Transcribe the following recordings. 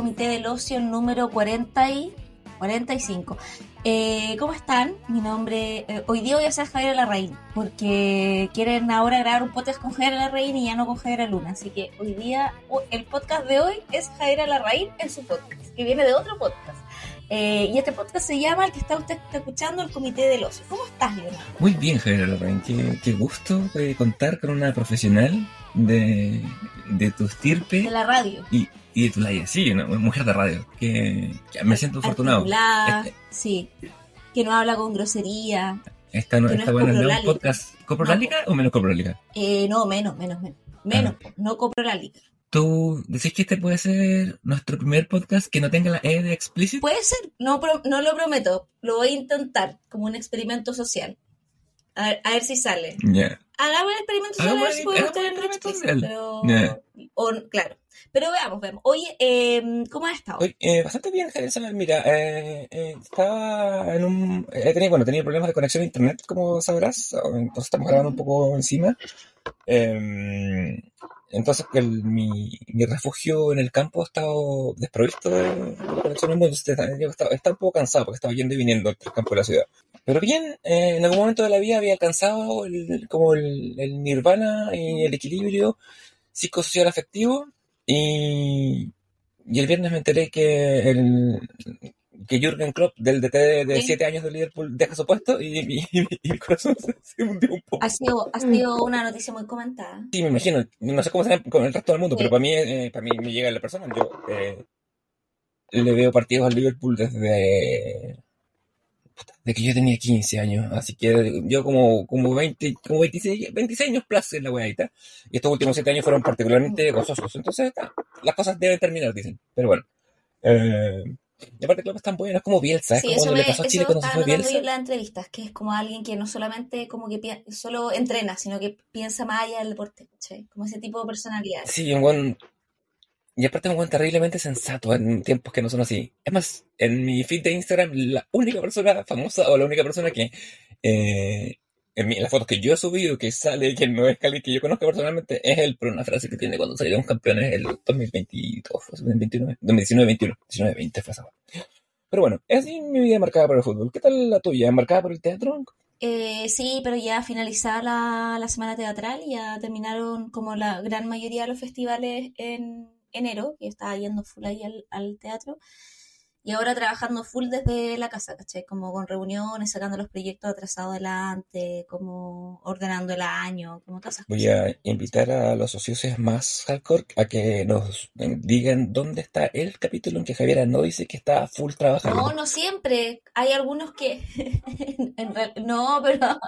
comité del ocio número 40 y 45. Eh, ¿Cómo están? Mi nombre. eh, hoy día voy a ser Javier Larraín, porque quieren ahora grabar un podcast con Javier Larraín y ya no con Javier Luna. Así que hoy día, el podcast de hoy es Javier Larraín en su podcast, que viene de otro podcast. Eh, y este podcast se llama, el que está usted está escuchando, el Comité del Ocio. ¿Cómo estás, Leonardo? Muy bien, Javier Larraín. Qué, qué gusto eh, contar con una profesional de, de tu estirpe De la radio. y, y de tu laya. Sí, una mujer de radio. Que, que me siento afortunado. Este- sí. Que no habla con grosería. Esta, no, no esta es buena es un coprolálica. podcast. ¿Coprolálica o menos coprolálica? Eh, no, menos, menos, menos. Menos, Ah. no copro la liga. ¿Tú decís que este puede ser nuestro primer podcast que no tenga la E de explícito? Puede ser, no, no lo prometo. Lo voy a intentar como un experimento social. A ver, a ver si sale. Ya. Hagamos el experimento social a ver si podemos experimento explícito, social. Pero... Ya. o- claro. Pero veamos, veamos. Oye, eh, ¿cómo has estado? Oye, eh, bastante bien, Javier Samuel. Mira, eh, eh, estaba en un... He tenido, bueno, tenía problemas de conexión a internet, como sabrás. Entonces estamos grabando un poco encima. Eh, entonces el- mi, mi refugio en el campo ha estado desprovisto de, de conexión al mundo. Estaba, estaba un poco cansado porque estaba yendo y viniendo entre el campo y la ciudad. Pero bien, eh, en algún momento de la vida había alcanzado el, como el, el nirvana y el equilibrio psicosocial afectivo. Y, y el viernes me enteré que el que Jürgen Klopp del DT de Sí. 7 años de Liverpool deja su puesto y, y mi- y mi corazón se, se hundió un poco. Ha sido, ha sido una noticia muy comentada. Sí, me imagino. No sé cómo será con el resto del mundo, Sí. pero para mí, eh, para mí me llega la persona. Yo eh, le veo partidos al Liverpool desde, de que yo tenía 15 años. Así que yo como, como 20, como 26, 26 años plus en la weadita. Y estos últimos 7 años fueron particularmente gozosos. Entonces, las cosas deben terminar, dicen. Pero bueno. Eh, y aparte, Klopp es tan bueno, es como Bielsa. Es Sí, como cuando me, le pasó a Chile cuando se fue yo en Bielsa. las entrevistas, que es como alguien que no solamente como que pi- solo entrena, sino que piensa más allá del deporte. Como ese tipo de personalidad. Sí, un buen. Y aparte es un terriblemente sensato en tiempos que no son así. Es más, en mi feed de Instagram, la única persona famosa o la única persona que eh, en, mi- en las fotos que yo he subido que sale que no es Cali que yo conozco personalmente es él, pero una frase que tiene cuando salieron campeones el 2022, fue 2029, 2019, 21, 19, 20 fue esa. Pero bueno, es mi vida marcada por el fútbol. ¿Qué tal la tuya? ¿Marcada por el teatro? Eh, sí, pero ya finalizada la, la semana teatral, ya terminaron como la gran mayoría de los festivales en enero, y estaba yendo full ahí al, al teatro, y ahora trabajando full desde la casa, ¿cachai? Como con reuniones, sacando los proyectos atrasados adelante, como ordenando el año, como todas esas Voy cosas. a invitar a los socios más hardcore a que nos digan dónde está el capítulo en que Javiera no dice que está full No, trabajando. no siempre. Hay algunos que no, pero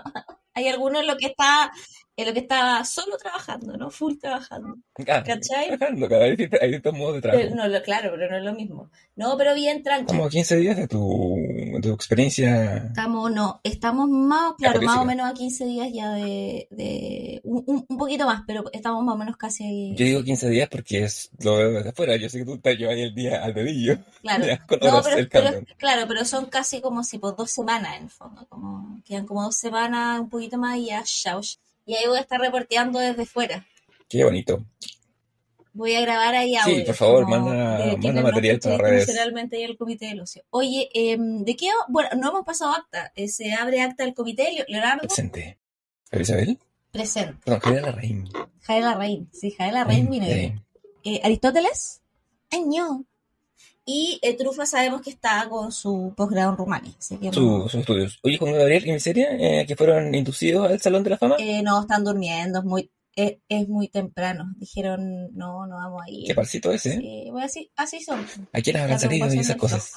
hay algunos en lo que está en lo que está solo trabajando, ¿no? Full trabajando. Ah, ¿Cachai? trabajando, cada vez hay distintos- hay distintos modos de Pero, trabajo. no, lo- claro, pero no es lo mismo. No, pero bien, tranqui. Estamos a 15 días de tu, de tu experiencia. Estamos, no, estamos más, claro, más o menos a 15 días ya de, de un, un- poquito más, pero estamos más o menos casi, Yo digo 15 días porque es, lo veo desde afuera. Yo sé que tú te llevas ahí el día al dedillo. claro. Ya, con No, pero, pero- claro, pero son casi como si por dos semanas en el fondo, como quedan como dos semanas, un poquito más y ya, chao. Y ahí voy a estar reporteando desde fuera. Qué bonito. Voy a grabar ahí Sí, audio. por favor, manda- manda no material para escuchan redes. Generalmente ahí el comité del ocio. Oye, em, ¿de qué? Bueno, no hemos pasado acta. Eh, se abre acta del comité. Le- Leonardo, Presente. ¿Pero Isabel? presente. Perdón, Javiera Larraín. Jael Larraín. Sí, Jael Larraín vino hoy. Eh, Eh, Aristóteles, año. Y eh, Trufa sabemos que está con su posgrado en Rumania. Así que su- sus estudios. Oye, Juan Gabriel y Miseria, eh, que fueron inducidos al Salón de la Fama. eh, no están durmiendo, es muy, es, es muy temprano. Dijeron, no, no vamos a ir. Qué parcito ese, ¿eh? Sí, bueno, así, así son. ¿A quiénes habrán salido y esas cosas?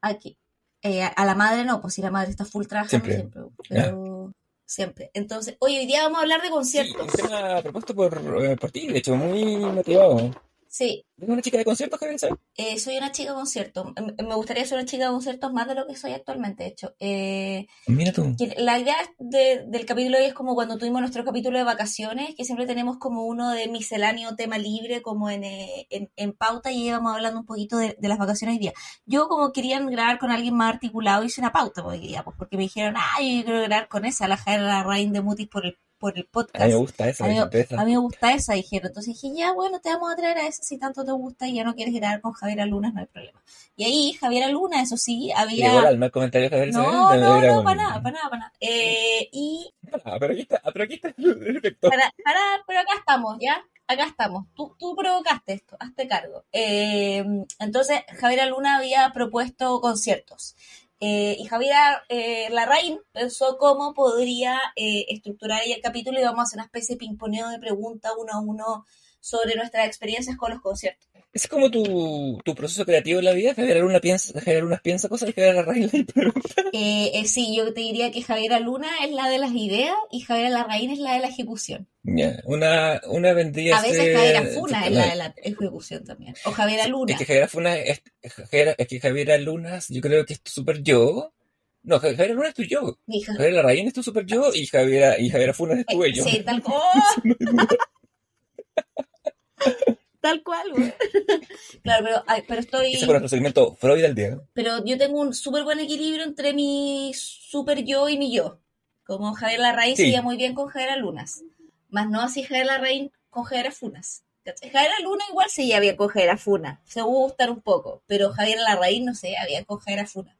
Aquí. Eh, a la madre no, pues si la madre está full trabajando Siempre. siempre. pero siempre. Entonces, hoy, hoy día vamos a hablar de Sí, conciertos. un tema propuesto por, eh, por ti, de hecho, muy motivado. Sí, ¿Eres una chica de conciertos, Javier eh, soy una chica de conciertos. Me gustaría ser una chica de conciertos más de lo que soy actualmente, de hecho. Eh, Mira tú. la idea de- del capítulo hoy es como cuando tuvimos nuestro capítulo de vacaciones, que siempre tenemos como uno de misceláneo tema libre, como en, eh, en, en pauta, y íbamos hablando un poquito de, de las vacaciones hoy día. Yo, como querían grabar con alguien más articulado, hice una pauta hoy día, pues, porque me dijeron, ay, yo quiero grabar con esa, la Jaira Rain de Mutis por el por el A podcast. mí me gusta esa, A mí, a mí me gusta esa, dijeron. Entonces dije, ya, bueno, te vamos a traer a esa si tanto te gusta y ya no quieres grabar con Javiera Lunas, no hay problema. Y ahí, Javiera Luna, eso sí, había... Llegó al alma el comentario Javier No, no, no, un- para nada, para nada, para nada. Eh, y Ah, pero aquí está, pero aquí está el efecto. para, para, pero acá estamos, ¿ya? Acá estamos. Tú, tú provocaste esto, hazte cargo. Eh, entonces, Javiera Luna había propuesto conciertos. Eh, y Javiera eh, Larraín pensó cómo podría eh, estructurar el capítulo y vamos a hacer una especie de pimponeo de preguntas uno a uno sobre nuestras experiencias con los conciertos. Es como tu, tu proceso creativo en la vida. Javier Luna piensa, Javier Luna piensa cosas y Javier pregunta. Eh, eh, sí, yo te diría que Javiera Luna es la de las ideas y Javiera Larraín es la de la ejecución. Ya, Una, una vendría A veces ser- Javiera Funa es la de la ejecución también. O Javiera Luna. Es que Javiera Funa es, es, que Javiera Lunas, yo creo que es tu super yo. No, Ja- Javiera Luna es tu yo. Hija- Javiera Larraín es tu super yo y Javiera, y Javiera Funa es tu Eh, ello. Sí, tal cual. tal cual, güey. Claro, pero, ay, pero estoy. Ese fue nuestro segmento Freud al día. Pero yo tengo un súper buen equilibrio entre mi super yo y mi yo. Como Javier Larraín Sí. se lleva muy bien con Javier Lunas. Más no así Javier Larraín con Javier Funas. Javier Luna igual se lleva bien con Javier Funa. Se gustan un poco. Pero Javier Larraín no se bien con Javier Funa.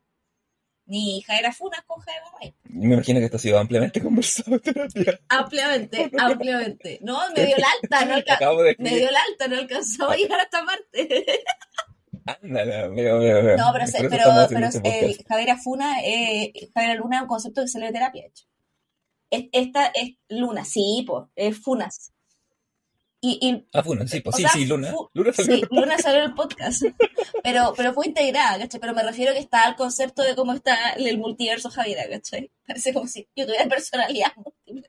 Ni Javier Funas con Javier Larraín. Me imagino que esto ha sido ampliamente conversado en terapia. Ampliamente, ampliamente. No, me dio la alta, no Acabo de Me dio la alta, no alcanzaba a llegar a esta parte. Ándale, veo, veo, veo. No, pero, se- pero, pero este eh, Afuna, eh, Luna es un concepto que salió de terapia, hecho. Es- Esta es Luna, sí, pues, es Funas. Y, y Ah, Funa, sí, pues sí, sea, sí, Luna. Luna sí, salió. Luna salió en el podcast. Pero, pero fue integrada, ¿cachai? Pero me refiero que está al concepto de cómo está el multiverso Javiera, ¿cachai? Parece como si yo tuviera personalidad múltiple.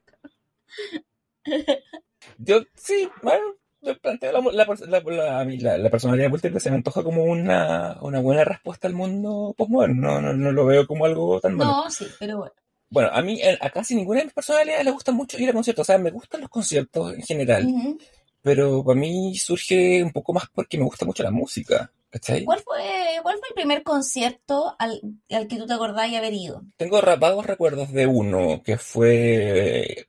Yo, sí, bueno, yo planteo la, la, la, la- a mí la- la personalidad múltiple se me antoja como una, una buena respuesta al mundo postmoderno. No, no, no lo veo como algo tan malo. No, sí, pero bueno. Bueno, a mí, eh, a casi ninguna de mis personalidades le gusta mucho ir a conciertos. O sea, me gustan los conciertos en general, Ujú. Pero para mí surge un poco más porque me gusta mucho la música. ¿Cachai? ¿Cuál fue, ¿Cuál fue el primer concierto al, al que tú te acordás y haber ido? Tengo vagos recuerdos de uno que fue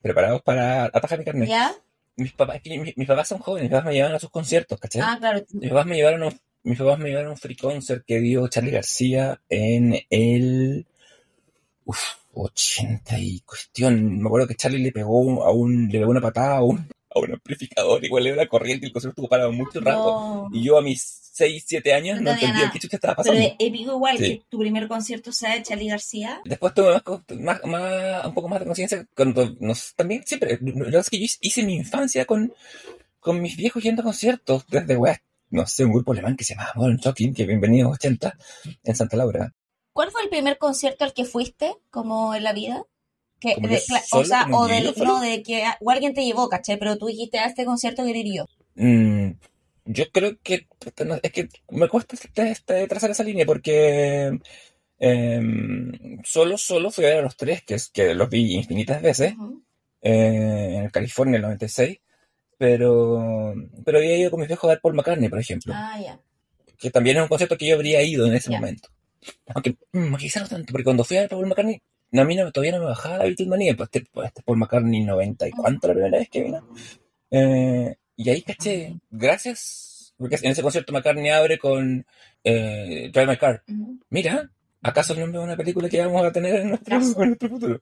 preparados para atajar mi carnet. ¿Ya? Mis papás, mis, mis papás son jóvenes, mis papás me llevan a sus conciertos, ¿cachai? Ah, claro. Mis papás me llevaron a un, mis papás me llevaron a un free concert que dio Charlie García en el uf, 80 y cuestión. Me acuerdo que Charlie le pegó a un, le pegó una patada a un, a un amplificador, igual la corriente y el concierto estuvo parado mucho rato. No. Y yo a mis 6, 7 años No no, entendía nada. qué chucha estaba Pero pasando. es épico igual Sí. que tu primer concierto sea de Charlie García. Después tuve más, más, más- un poco más de conciencia cuando nos, también siempre, lo que pasa es que yo hice- mi infancia con, con mis viejos yendo a conciertos desde, weá, no sé, un grupo alemán que se llamaba Modern Talking, que bienvenido a 80 en Santa Laura. ¿Cuál fue el primer concierto al que fuiste, como en la vida? Que, ¿Como de- yo cla- o sea, o del, no, de que o alguien te llevó, ¿cachai? Pero tú dijiste a este concierto querer ir yo. Mm, yo creo que, es que me cuesta este- este- trazar esa línea porque em, solo, solo fui a ver a los tres, que, es, que los vi infinitas veces. Ujú. eh, en California en el 96, pero, pero había ido con mis viejos a ver Paul McCartney, por ejemplo, Ah, ya. que también es un concierto que yo habría ido en ese momento. Aunque mm, quizás no tanto, porque cuando fui a ver Paul McCartney, no, a mí no, todavía no me bajaba la Beatlemanía, pues este, pues este Paul McCartney 90 y cuánto la primera vez que vino. Eh, y ahí caché, gracias, porque en ese concierto McCartney abre con eh, Drive My Car. Mira, ¿acaso el nombre de una película que vamos a tener en nuestro, Caso. en nuestro futuro?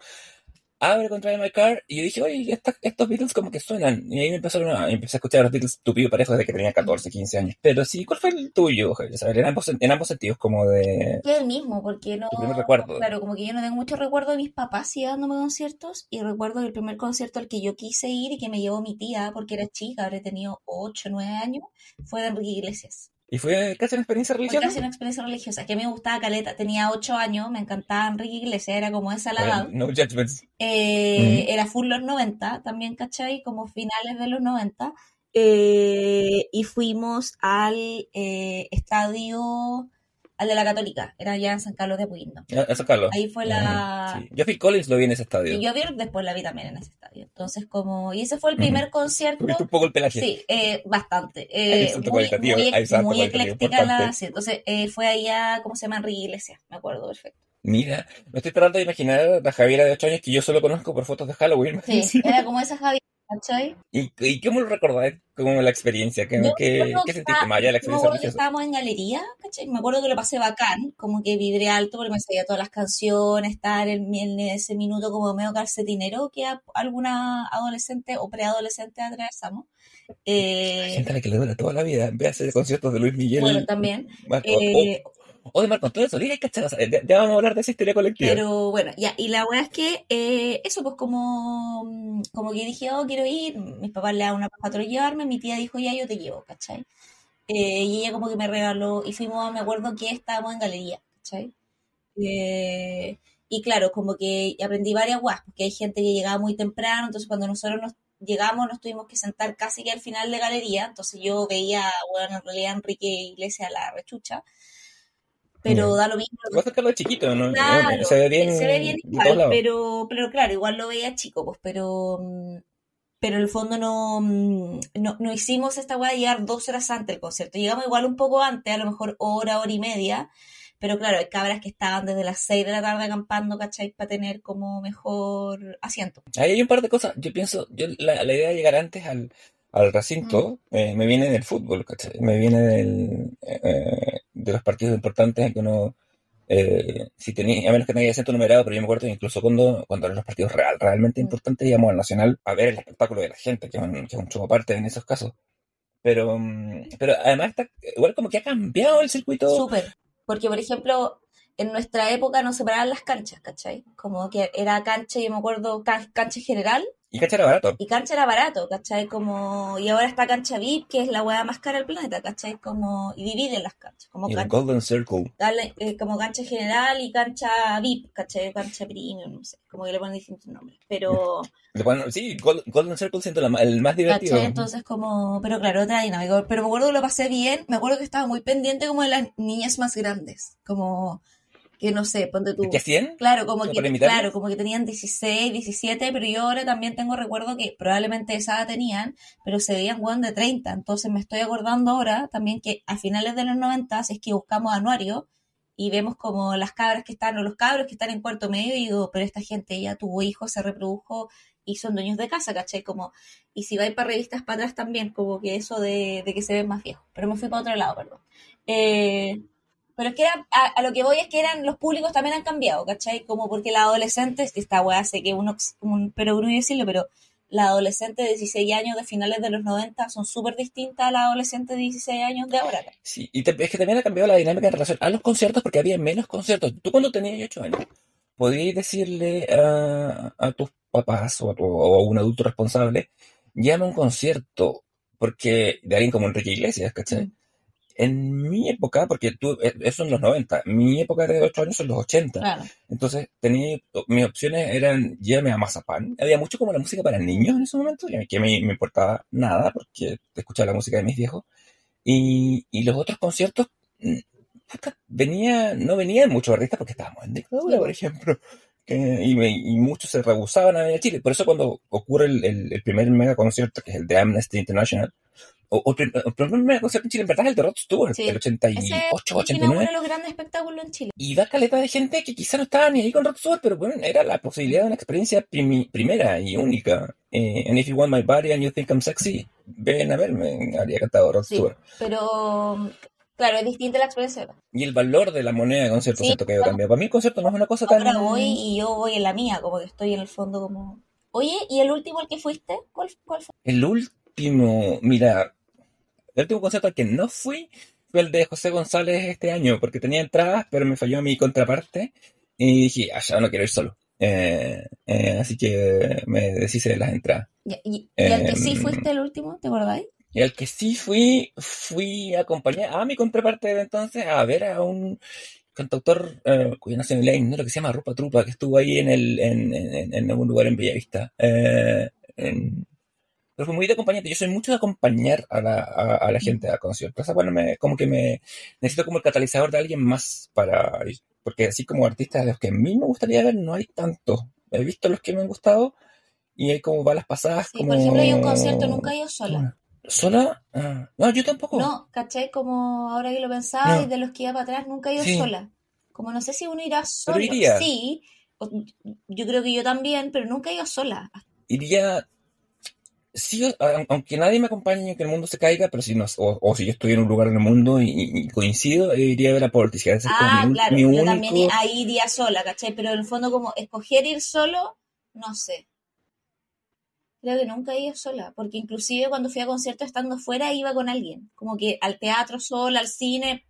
Abre con Drive My Car y yo dije, oye, esta- estos Beatles como que suenan. Y ahí me empezaron a, empecé a escuchar a los Beatles tupido parejo desde que tenía 14, 15 años. Pero sí, ¿cuál fue el tuyo, en, ambos, en ambos sentidos, como de... Que el mismo, porque no. Tu primer recuerdo. Claro, como que yo no tengo mucho recuerdo de mis papás llevándome a conciertos. Y recuerdo el primer concierto al que yo quise ir y que me llevó mi tía, porque era chica, habré tenido 8, 9 años, fue de Enrique Iglesias. ¿Y fue casi una experiencia Fue religiosa? casi una experiencia religiosa, que me gustaba Caleta. Tenía 8 años, me encantaba Enrique Iglesias, era como esa la edad. No judgments. Eh. Era full los 90, también, ¿cachai? Como finales de los 90. Eh, y fuimos al eh, estadio, al de la Católica, era ya en San Carlos de Apoquindo. A, a sacarlo. Ahí fue la... Sí. Yo Phil Collins lo vi en ese estadio. Y yo vi después la vi también en ese estadio. Entonces, como... Y ese fue el primer concierto. Tuviste un poco el pelaje. Sí, eh, bastante. Eh, muy, cualitativo, muy, cualitativo ecléctica la... sí, entonces, eh, fue allá, ¿cómo se llama? Enrique Iglesias, me acuerdo perfecto. Mira, me estoy tratando de imaginar a la Javiera de 8 años que yo solo conozco por fotos de Halloween. Sí, era como esa Javiera, ¿cachai? ¿Y, ¿Y cómo lo recordáis? ¿Cómo la experiencia? ¿Qué, Yo qué, me acuerdo qué sentiste más allá de la yo me experiencia acuerdo que estábamos en galería, ¿cachai? Me acuerdo que lo pasé bacán, como que vibré alto porque me sabía todas las canciones, estar en, en ese minuto como medio calcetinero que a- alguna adolescente o preadolescente atravesamos. Eh, Gente a la que le dura toda la vida. Ve a hacer conciertos de Luis Miguel. bueno, también. Marco- Eh, o, o de Marco Antonio Solís, ¿cachai? O sea, ya, vamos a hablar de esa historia colectiva. Pero bueno, ya, y la weá es que eh, eso, pues como, como que dije, oh, quiero ir, mis papás le daban una paja llevarme, mi tía dijo, ya yo te llevo, ¿cachai? Eh, y ella como que me regaló, y fuimos, me acuerdo que estábamos en galería, ¿cachai? Eh, y claro, como que aprendí varias weas, porque hay gente que llegaba muy temprano, entonces cuando nosotros nos llegamos nos tuvimos que sentar casi que al final de galería, entonces yo veía, bueno, en realidad Enrique Iglesias la rechucha, pero da lo mismo. Voy a sacarlo de chiquito, ¿no? Claro, se ve bien, se ve bien igual, pero, pero claro, igual lo veía chico, pues, pero, mm, pero en el fondo no, mm, no, no hicimos esta weá de llegar dos horas antes del concierto. Llegamos igual un poco antes, a lo mejor hora, hora y media, pero claro, hay cabras que estaban desde las seis de la tarde acampando, ¿cachai? Para tener como mejor asiento. Ahí hay un par de cosas. Yo pienso, yo la, la idea de llegar antes al, al recinto eh, me viene del fútbol, ¿cachai? Me viene del, eh, de los partidos importantes en que uno, eh, si tenía, a menos que haya asiento numerado, pero yo me acuerdo que incluso cuando, cuando eran los partidos real, realmente Mm. importantes, íbamos al Nacional a ver el espectáculo de la gente, que es un, que es un show aparte en esos casos. Pero, mm, pero además está, igual como que ha cambiado el circuito. Súper. Porque, por ejemplo, en nuestra época nos separaban las canchas, ¿cachai? Como que era cancha, yo me acuerdo, can- cancha general Y cacha era barato. Y cancha era barato, ¿cachai? Como, y ahora está cancha VIP, que es la weá más cara del planeta, ¿cachai? Como, y dividen las canchas, como, Y el can- Golden Circle. eh, como cancha general y cancha VIP, ¿cachai? Cancha premium, no sé, como que le ponen distintos nombres. Pero, sí, Gol- Golden Circle siento la el más divertido. ¿cachai? Entonces como, pero claro, otra dinámica. Pero me acuerdo que lo pasé bien, me acuerdo que estaba muy pendiente como de las niñas más grandes, como, que no sé, ponte tú. ¿De qué hacían? Claro, como ¿Como que, claro, como que tenían 16, 17, pero yo ahora también tengo recuerdo que probablemente esa edad tenían, pero se veían weón de 30. Entonces me estoy acordando ahora también que a finales de los 90 es que buscamos anuario y vemos como las cabras que están, o los cabros que están en cuarto medio, y digo, pero esta gente ya tuvo hijos, se reprodujo y son dueños de casa, ¿cachai? Como, y si vais para revistas para atrás también, como que eso de, de que se ven más viejos. Pero me fui para otro lado, perdón. Eh, pero es que era- a, a lo que voy es que eran los públicos también han cambiado, ¿cachai? Como porque la adolescente, esta weá sé que uno, un perogrullo decirlo, pero la adolescente de 16 años de finales de los 90 son súper distintas a la adolescente de 16 años de ahora. ¿cachai? Sí, y te- es que también ha cambiado la dinámica en relación a los conciertos porque había menos conciertos. Tú cuando tenías 8 años, podías decirle a, a tus papás o a, tu- o a un adulto responsable, llama a un concierto, porque de alguien como Enrique Iglesias, ¿cachai? Mm. En mi época, porque tú, eh, eso en los 90, mi época de 8 años son los 80. Claro. Entonces, tenía, mis opciones eran llévame a Mazapán. Había mucho como la música para niños en ese momento, que me, me importaba nada, porque escuchaba la música de mis viejos. Y, y los otros conciertos, mm, puta, venía, no venían muchos artistas porque estábamos en dictadura, por ejemplo. Que- y, me- y muchos se rehusaban a venir a Chile. Por eso cuando ocurre el, el- el primer mega concierto, que es el de Amnesty International, o, o prim- el primer concierto en Chile, en verdad es el de Rod Stewart, Sí. el Ese 88, es el que 89. inaugura los grandes espectáculos en Chile. Y va caleta de gente que quizá no estaba ni ahí con Rod Stewart, pero bueno, era la posibilidad de una experiencia primi- primera y única. Eh, and if you want my body and you think I'm sexy, ven a verme, habría cantado Rod Sí. Stewart. Pero, claro, es distinta la experiencia. Y el valor de la moneda de concierto Sí, siento que ha ido cambiando. Para mí el concierto no es una cosa tan... Ahora voy y yo voy en la mía, como que estoy en el fondo como... Oye, ¿y el último al que fuiste? ¿Cuál, cuál fue? El último, mira, el último concierto al que no fui fue el de José González este año, porque tenía entradas, pero me falló mi contraparte y dije, ah, ya no quiero ir solo. Eh, eh, así que me deshice de las entradas. Y, y- al que sí Em, fuiste el último, ¿te acordáis? Y al que sí fui, fui a acompañar a mi contraparte de entonces a ver a un cantautor eh, cuya nacionalidad ignoro que se llama Rupa Trupa, que estuvo ahí en el en, en, en algún lugar en Bellavista. Eh, en- pero fue muy de acompañante. Yo soy mucho de acompañar a la, a, a la gente a conciertos. O sea, bueno, me, como que me necesito como el catalizador de alguien más para ir. Porque así como artistas de los que a mí me gustaría ver, no hay tantos. He visto los que me han gustado y hay como balas pasadas. Sí, como... por ejemplo, a un concierto nunca he ido sola. ¿Sola? Ah, no, yo tampoco. No, ¿cachai? Como ahora que lo pensaba No. y de los que iba para atrás, nunca he ido Sí. sola. Como no sé si uno irá solo. Pero iría. Sí, yo creo que yo también, pero nunca he ido sola. Iría, sí, aunque nadie me acompañe, que el mundo se caiga, pero si no, o, o si yo estoy en un lugar en el mundo y, y coincido, eh, iría a ver a como Ah, mi, claro, mi yo único... también ahí iría sola, ¿cachai? Pero en el fondo como escoger ir solo, no sé. Creo que nunca he ido sola, porque inclusive cuando fui a conciertos estando fuera iba con alguien, como que al teatro sola, al cine,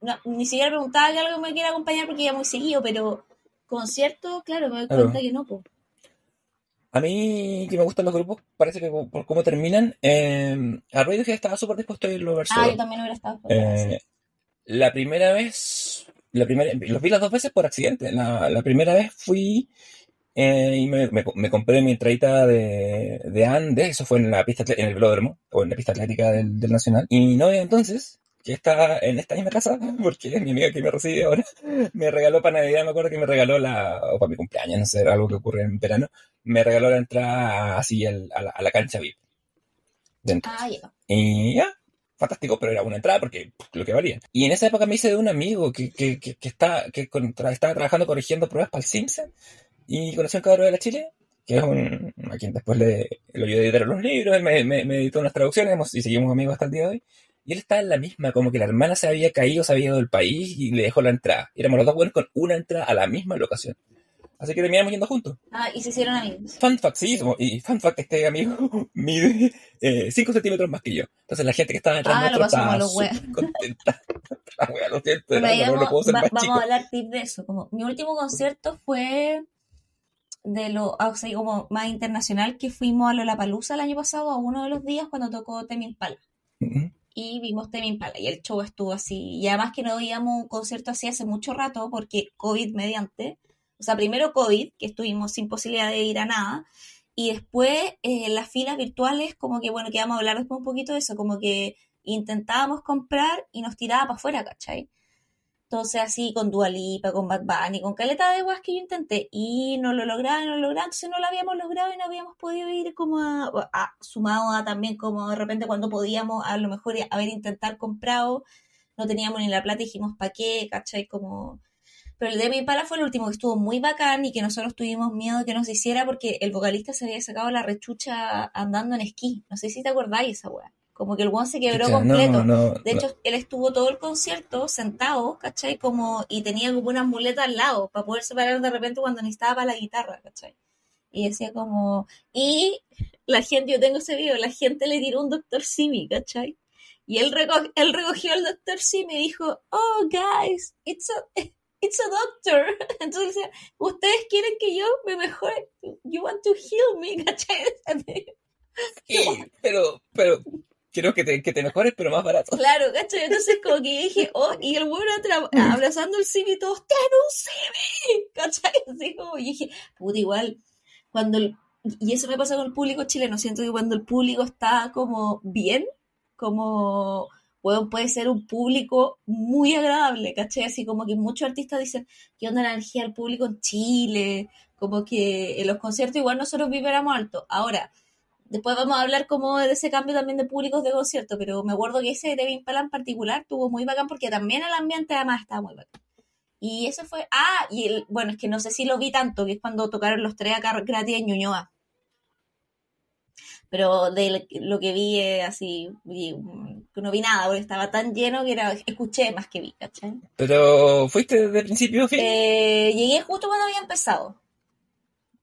no, ni siquiera preguntaba que algo me quiera acompañar porque iba muy seguido, pero concierto, claro, me doy Claro. cuenta que no, po. A mí, que me gustan los grupos, parece que por cómo terminan, eh, a Radiohead estaba súper dispuesto a irlo a ver Ah, yo también hubiera estado. Eh, la primera vez, la primera, los vi las dos veces por accidente. La, la primera vez fui eh, y me, me- me compré mi entradita de, de Andes, eso fue en la pista, en el velódromo, o en la pista atlética del, del Nacional. Y mi novia entonces, que está en esta misma casa, porque es mi amiga que me recibe ahora, me regaló para Navidad, me acuerdo que me regaló la, o para mi cumpleaños, no sé, algo que ocurre en verano, me regaló la entrada así al- a, la, a la cancha VIP. Dentro. Ah, ya. Y ya, fantástico, pero era una entrada porque lo que valía. Y en esa época me hice de un amigo que, que, que, que está, que con- tra- estaba trabajando corrigiendo pruebas para el Simpson y conocí a un cabrón de la Chile, que es un, a quien después le, lo ayudé a editar los libros, él me, me, me editó unas traducciones hemos- y seguimos amigos hasta el día de hoy. Y él estaba en la misma, como que la hermana se había caído, se había ido del país y le dejó la entrada. Y éramos los dos buenos con una entrada a la misma locación. Así que terminamos yendo juntos. Ah, y se hicieron amigos. Fun fact, sí, y fun fact, este amigo mide 5 centímetros más que yo. Entonces la gente que estaba detrás Ah, lo pasamos estaba los contenta. La wea, lo siento, no, ahí no, vamos, puedo ser va- más vamos chico. a hablar tip de eso. Como, mi último concierto fue de lo, ah, o sea, como más internacional que fuimos a Lollapalooza el año pasado a uno de los días cuando tocó Tame Impala. Ujú. Y vimos Tame Impala y el show estuvo así. Y además que no veíamos un concierto así hace mucho rato porque COVID mediante. O sea, primero COVID, que estuvimos sin posibilidad de ir a nada. Y después eh, las filas virtuales, como que, bueno, que vamos a hablar después un poquito de eso, como que intentábamos comprar y nos tiraba para afuera, ¿cachai? Entonces así con Dua Lipa, con Bad Bunny, con caleta de guas que yo intenté y no lo lograba, no lo lograba, entonces no lo habíamos logrado y no habíamos podido ir como a, a- sumado a también como de repente cuando podíamos a lo mejor haber intentar comprado, no teníamos ni la plata dijimos ¿para qué? ¿cachai? Como... Pero el de mi pala fue el último que estuvo muy bacán y que nosotros tuvimos miedo de que nos hiciera porque el vocalista se había sacado la rechucha andando en esquí. No sé si te acordáis esa weá. Como que el one se quebró Chucha, completo. No, no, De hecho, él estuvo todo el concierto sentado, ¿cachai? Como, y tenía como una muleta al lado para poder separar de repente cuando necesitaba para la guitarra, ¿cachai? Y decía como, y la gente, yo tengo ese video, la gente le tiró un doctor Simi, ¿cachai? Y él, reco- él recogió al doctor Simi y dijo, oh, guys, it's a, it's a doctor. Entonces decía, ustedes quieren que yo me mejore, you want to heal me, ¿cachai? Sí, pero, pero quiero que te, que te mejores, pero más barato. Claro, ¿cachai? Entonces como que dije, oh, y el bueno abrazando el Simi y todos, ¡ten un Simi! ¿Cachai? Así como, y dije, puta, igual, cuando el, y eso me pasa con el público chileno, siento que cuando el público está como bien, como, bueno, puede ser un público muy agradable, ¿cachai? Así como que muchos artistas dicen, ¿qué onda la energía del público en Chile? Como que en los conciertos igual nosotros vibramos alto. Ahora, Después vamos a hablar como de ese cambio también de públicos de concierto, pero me acuerdo que ese de Tame Impala en particular tuvo muy bacán porque también el ambiente además estaba muy bacán. Y eso fue, ah, y el, bueno, es que no sé si lo vi tanto, que es cuando tocaron los tres acá gratis en Ñuñoa. Pero de lo que vi eh, así, mm, no vi nada, porque estaba tan lleno que era, escuché más que vi, ¿cachai? Pero fuiste desde el principio, fin. Eh, llegué justo cuando había empezado.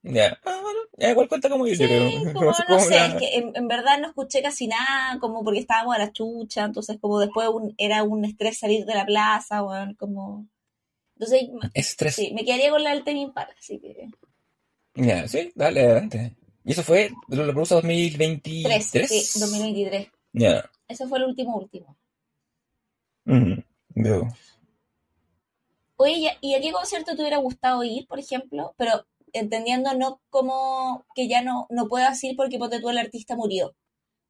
Ya, ah, bueno, ya igual cuenta como yo, Sí, creo. como, no como sé, es que en, en verdad no escuché casi nada, como porque estábamos a la chucha, entonces como después un- era un estrés salir de la plaza, weón, como... Entonces, Estrés. sí, me quedaría con la del así que... Ya, sí, dale, adelante. ¿Y eso fue lo produce 2023? 3, sí, 2023. Ya. Ese fue el último último. Ujú, Veo. Oye, ¿y a- ¿y a qué concierto te hubiera gustado ir, por ejemplo? Pero entendiendo no como que ya no, no puedas ir porque ponte tú el artista murió.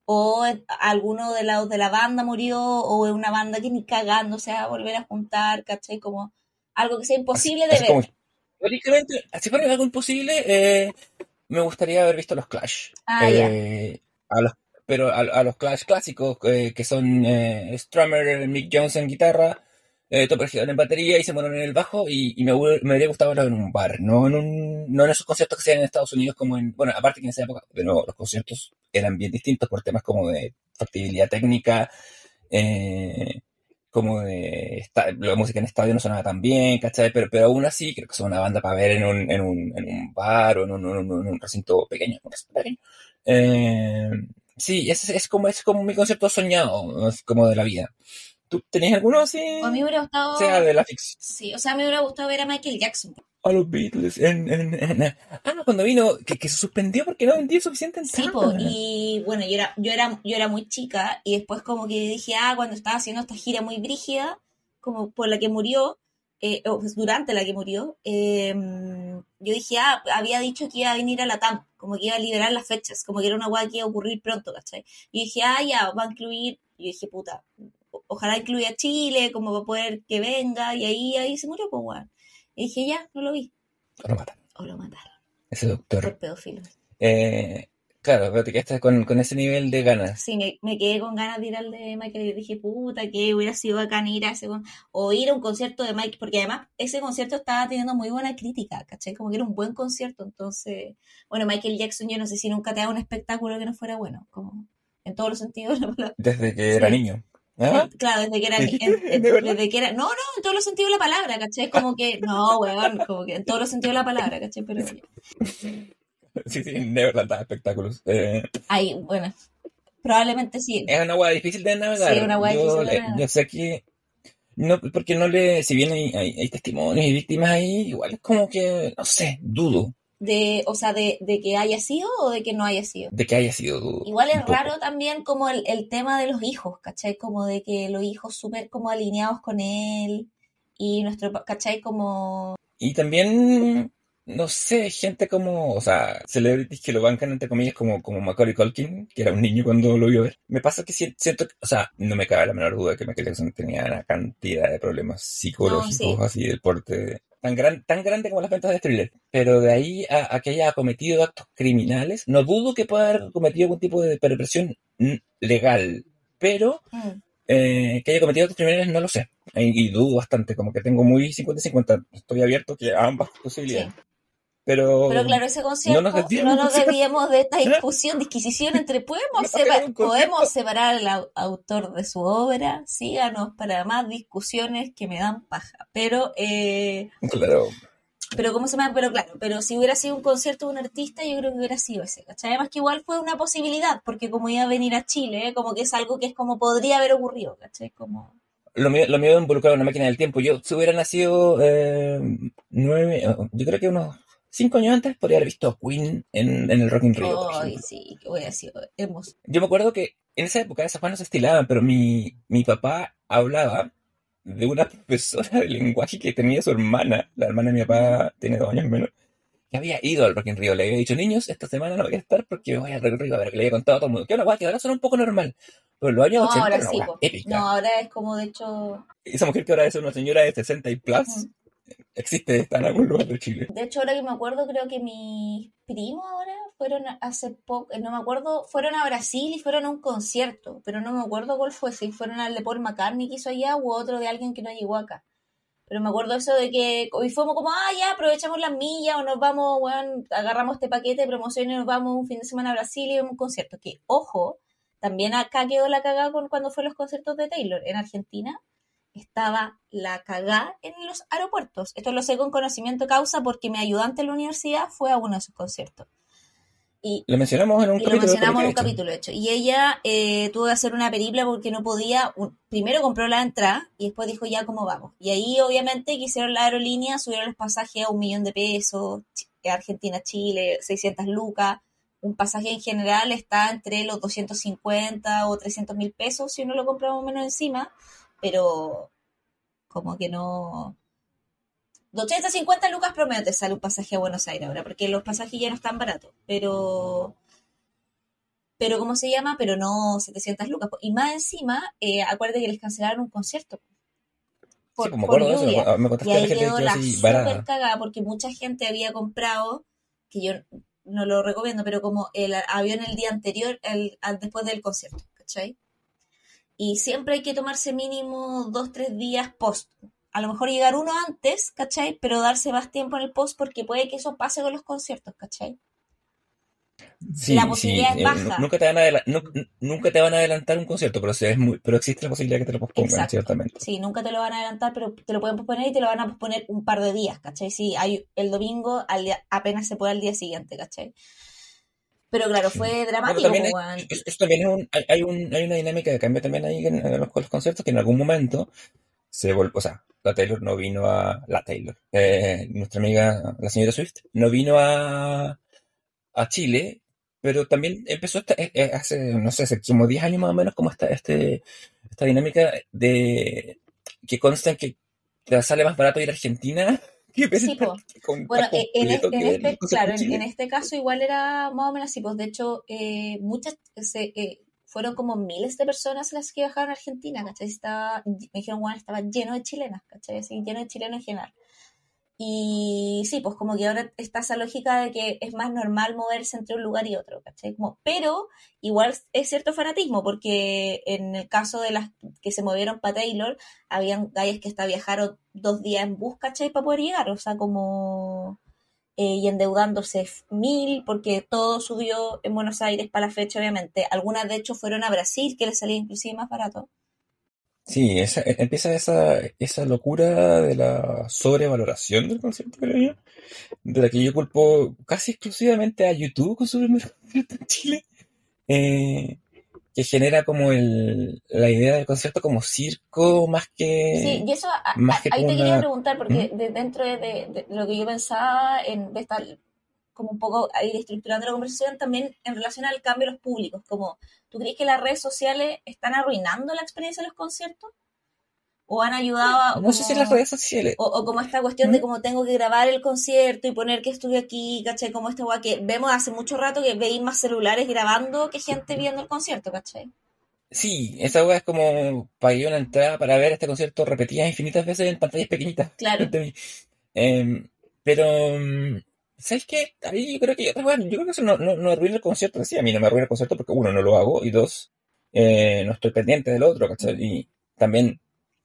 O alguno de la, de la banda murió, o es una banda que ni cagando se va a volver a juntar, ¿cachai? Como algo que sea imposible de Así ver. como, teóricamente, si fuera algo imposible, eh, me gustaría haber visto los Clash. Ah. Eh, a los, pero a, a los Clash clásicos, eh, que son eh, Strummer, Mick Jones en guitarra, eh, en batería y se en el bajo y, me, me habría gustado verlo en un bar, no en, un, no en esos conciertos que se dan en Estados Unidos como en, bueno, aparte que en esa época, de nuevo, los conciertos eran bien distintos por temas como de factibilidad técnica, eh, como de la música en estadio no sonaba tan bien, ¿cachai? Pero, pero aún así creo que son una banda para ver en un, en un, en un bar o en un, un recinto pequeño. Eh, sí, es, es, como, es como mi concepto soñado, como de la vida. ¿Tú tenías alguno así? A mí me hubiera gustado. Sea de la ficción. Sí, o sea, me hubiera gustado ver a Michael Jackson. A los Beatles. En, en, ah, no, cuando vino, que, que, se suspendió porque no vendía suficiente Sí, y bueno, yo era, yo, era, yo era muy chica y después como que dije, ah, cuando estaba haciendo esta gira muy brígida, como por la que murió, eh, o pues durante la que murió, em, yo dije, ah, había dicho que iba a venir a la TAM, como que iba a liberar las fechas, como que era una guay que iba a ocurrir pronto, ¿cachai? Y dije, ah, ya, va a incluir, y dije, puta, ojalá incluya Chile, como va a poder que venga, y ahí, ahí se murió, pues, bueno. Y dije, ya, no lo vi. O lo mataron. O lo mataron. Ese doctor. Por pedófilo. Eh, claro, pero te quedaste con, con ese nivel de ganas. Sí, me, me, quedé con ganas de ir al de Michael y dije, puta, que hubiera sido bacán ir a ese. O ir a un concierto de Mike, porque además ese concierto estaba teniendo muy buena crítica, ¿cachai? Como que era un buen concierto. Entonces, bueno, Michael Jackson, yo no sé si nunca te dado un espectáculo que no fuera bueno, como en todos los sentidos. Desde que era niño. ¿Ah? Claro, desde que era, desde que era, no, no, en todos los sentidos de la palabra, ¿cachai? Como que, no, weón, como que en todos los sentidos de la palabra, ¿cachai? Pero... Sí, sí, Neverland da espectáculos. Eh, Ahí, bueno, probablemente sí. Es una hueá difícil de navegar. Sí, una hueá difícil de navegar. Yo sé que, no, porque no le, si bien hay, hay, hay testimonios y víctimas ahí, igual es como que, no sé, dudo de, o sea, de, de, que haya sido o de que no haya sido. De que haya sido. Igual es raro también como el, el, tema de los hijos, ¿cachai? Como de que los hijos súper como alineados con él y nuestro, ¿cachai? Como... Y también, no sé, gente como, o sea, celebrities que lo bancan entre comillas como, como Macaulay Culkin, que era un niño cuando lo vio ver. Me pasa que siento, o sea, no me cabe la menor duda que Michael Jackson tenía una cantidad de problemas psicológicos así del porte tan, gran, tan grande como las ventas de thriller. Pero de ahí a, que haya cometido actos criminales, no dudo que pueda haber cometido algún tipo de perversión legal, pero mm. eh, que haya cometido actos criminales no lo sé. Y, dudo bastante, como que tengo muy 50-50. Estoy abierto que a ambas posibilidades. Pero, Pero claro, ese concierto, no nos desviemos, de esta discusión, disquisición entre podemos, podemos separar al autor de su obra, síganos para más discusiones que me dan paja. Pero, eh, claro. Pero, ¿cómo se llama? Pero claro, pero si hubiera sido un concierto de un artista, yo creo que hubiera sido ese, ¿cachai? Además que igual fue una posibilidad, porque como iba a venir a Chile, como que es algo que es como podría haber ocurrido, ¿cachai? Como lo mío, lo mío de involucrar una máquina del tiempo. Yo, si hubiera nacido eh, nueve, yo creo que unos cinco años antes podría haber visto a Queen en, el Rock in Rio. Ay, sí, que hubiera sido hermoso. Yo me acuerdo que en esa época esas cosas no se estilaban, pero mi, mi papá hablaba de una profesora de lenguaje que tenía su hermana, la hermana de mi papá tiene dos años menos, que había ido al Rock in Rio. Le había dicho, niños, esta semana no voy a estar porque me voy al Rock in Rio. A ver, que le había contado a todo el mundo. Que una guay que ahora son un poco normal. Pero los años no, 80 ahora sí, épica. No, ahora es como de hecho... Esa mujer que ahora es una señora de 60 y plus, existe, está en algún lugar de Chile. De hecho, ahora que me acuerdo, creo que mis primos ahora fueron hace poco, no me acuerdo, fueron a Brasil y fueron a un concierto, pero no me acuerdo cuál fue, si fueron al de Paul McCartney que hizo allá u otro de alguien que no llegó acá. Pero me acuerdo eso de que hoy fuimos como, ah, ya, aprovechamos las millas o nos vamos, bueno, agarramos este paquete de promoción y nos vamos un fin de semana a Brasil y vamos a un concierto. Que, ojo, también acá quedó la cagada con cuando fue los conciertos de Taylor en Argentina estaba la cagá en los aeropuertos. Esto lo sé con conocimiento causa porque mi ayudante en la universidad fue a uno de sus conciertos. Y, lo mencionamos en un capítulo. Lo mencionamos en un capítulo, hecho. Y ella eh, tuvo que hacer una peripla porque no podía. primero compró la entrada y después dijo ya cómo vamos. Y ahí, obviamente, quisieron la aerolínea, subieron los pasajes a un millón de pesos. Argentina, Chile, 600 lucas. Un pasaje en general está entre los 250 o 300 mil pesos si uno lo compra más o menos encima pero como que no... 250 lucas promedio te sale un pasaje a Buenos Aires ahora, porque los pasajes ya no están baratos, pero... Pero, ¿cómo se llama? Pero no 700 lucas. Y más encima, eh, acuérdate que les cancelaron un concierto. Por, sí, como por lluvia. me y ahí quedó la super cagada porque mucha gente había comprado, que yo no lo recomiendo, pero como el avión el día anterior, el, después del concierto, ¿cachai? Y siempre hay que tomarse mínimo dos, tres días post. A lo mejor llegar uno antes, ¿cachai? Pero darse más tiempo en el post porque puede que eso pase con los conciertos, ¿cachai? Sí, la posibilidad sí, es eh, baja. nunca, te van a nunca te van a adelantar un concierto, pero, sí es muy, pero existe la posibilidad que te lo pospongan, Exacto. ciertamente. Sí, nunca te lo van a adelantar, pero te lo pueden posponer y te lo van a posponer un par de días, ¿cachai? Sí, hay el domingo al día- apenas se puede al día siguiente, ¿cachai? Pero claro, fue Bueno, dramático, también po, hay, weón. es- eso también es un, hay, hay un- hay una dinámica de cambio también ahí en, en los, con los conciertos que en algún momento se volvió, o sea, la Taylor no vino a, la Taylor, eh, nuestra amiga, la señora Swift, no vino a, a Chile, pero también empezó esta- eh, eh, hace, no sé, hace como 10 años más o menos como esta, este, esta dinámica de que consta en que te sale más barato ir a Argentina Sí, po. con Bueno, completo en, es- en este, claro, en en este caso igual era más o menos así, pues de hecho, eh, muchas, se, eh, fueron como miles de personas las que viajaron a Argentina, ¿cachai? Estaba, me dijeron, bueno, estaba lleno de chilenas, ¿cachai? Así, lleno de chilenos en general. Y sí, pues como que ahora está esa lógica de que es más normal moverse entre un lugar y otro, ¿cachai? Como, pero igual es cierto fanatismo, porque en el caso de las que se movieron para Taylor, habían gallas que hasta viajaron dos días en bus, ¿cachai? Para poder llegar, o sea, como... eh, y endeudándose mil, porque todo subió en Buenos Aires para la fecha, obviamente. Algunas, de hecho, fueron a Brasil, que les salía inclusive más barato. Sí, esa, e- empieza esa, esa locura de la sobrevaloración del concierto, creo yo, de la que yo culpo casi exclusivamente a YouTube con su primer concierto en Chile, eh, que genera como el, la idea del concierto como circo más Sí, que, y eso, a- a- más que ahí te quería preguntar, porque ¿Mm? de- dentro de, de- de lo que yo pensaba, en de estar como un poco ahí estructurando la conversación, también en relación al cambio de los públicos, como, ¿tú crees que las redes sociales están arruinando la experiencia de los conciertos? ¿O han ayudado a, No sé si las redes sociales... o, o como esta cuestión de ¿Mm? cómo tengo que grabar el concierto y poner que estuve aquí, ¿cachai? Como esta weá que vemos hace mucho rato que veis más celulares grabando que gente viendo el concierto, ¿cachai? Sí, esa wea es como pagué una entrada para ver este concierto repetidas infinitas veces en pantallas pequeñitas Claro. Em, pero, mm, ¿sabes qué? Ahí yo creo que, bueno, yo creo que eso no, no, no arruina el concierto. Sí, a mí no me arruina el concierto porque, uno, no lo hago y dos, eh, no estoy pendiente del otro, ¿cachai? Y también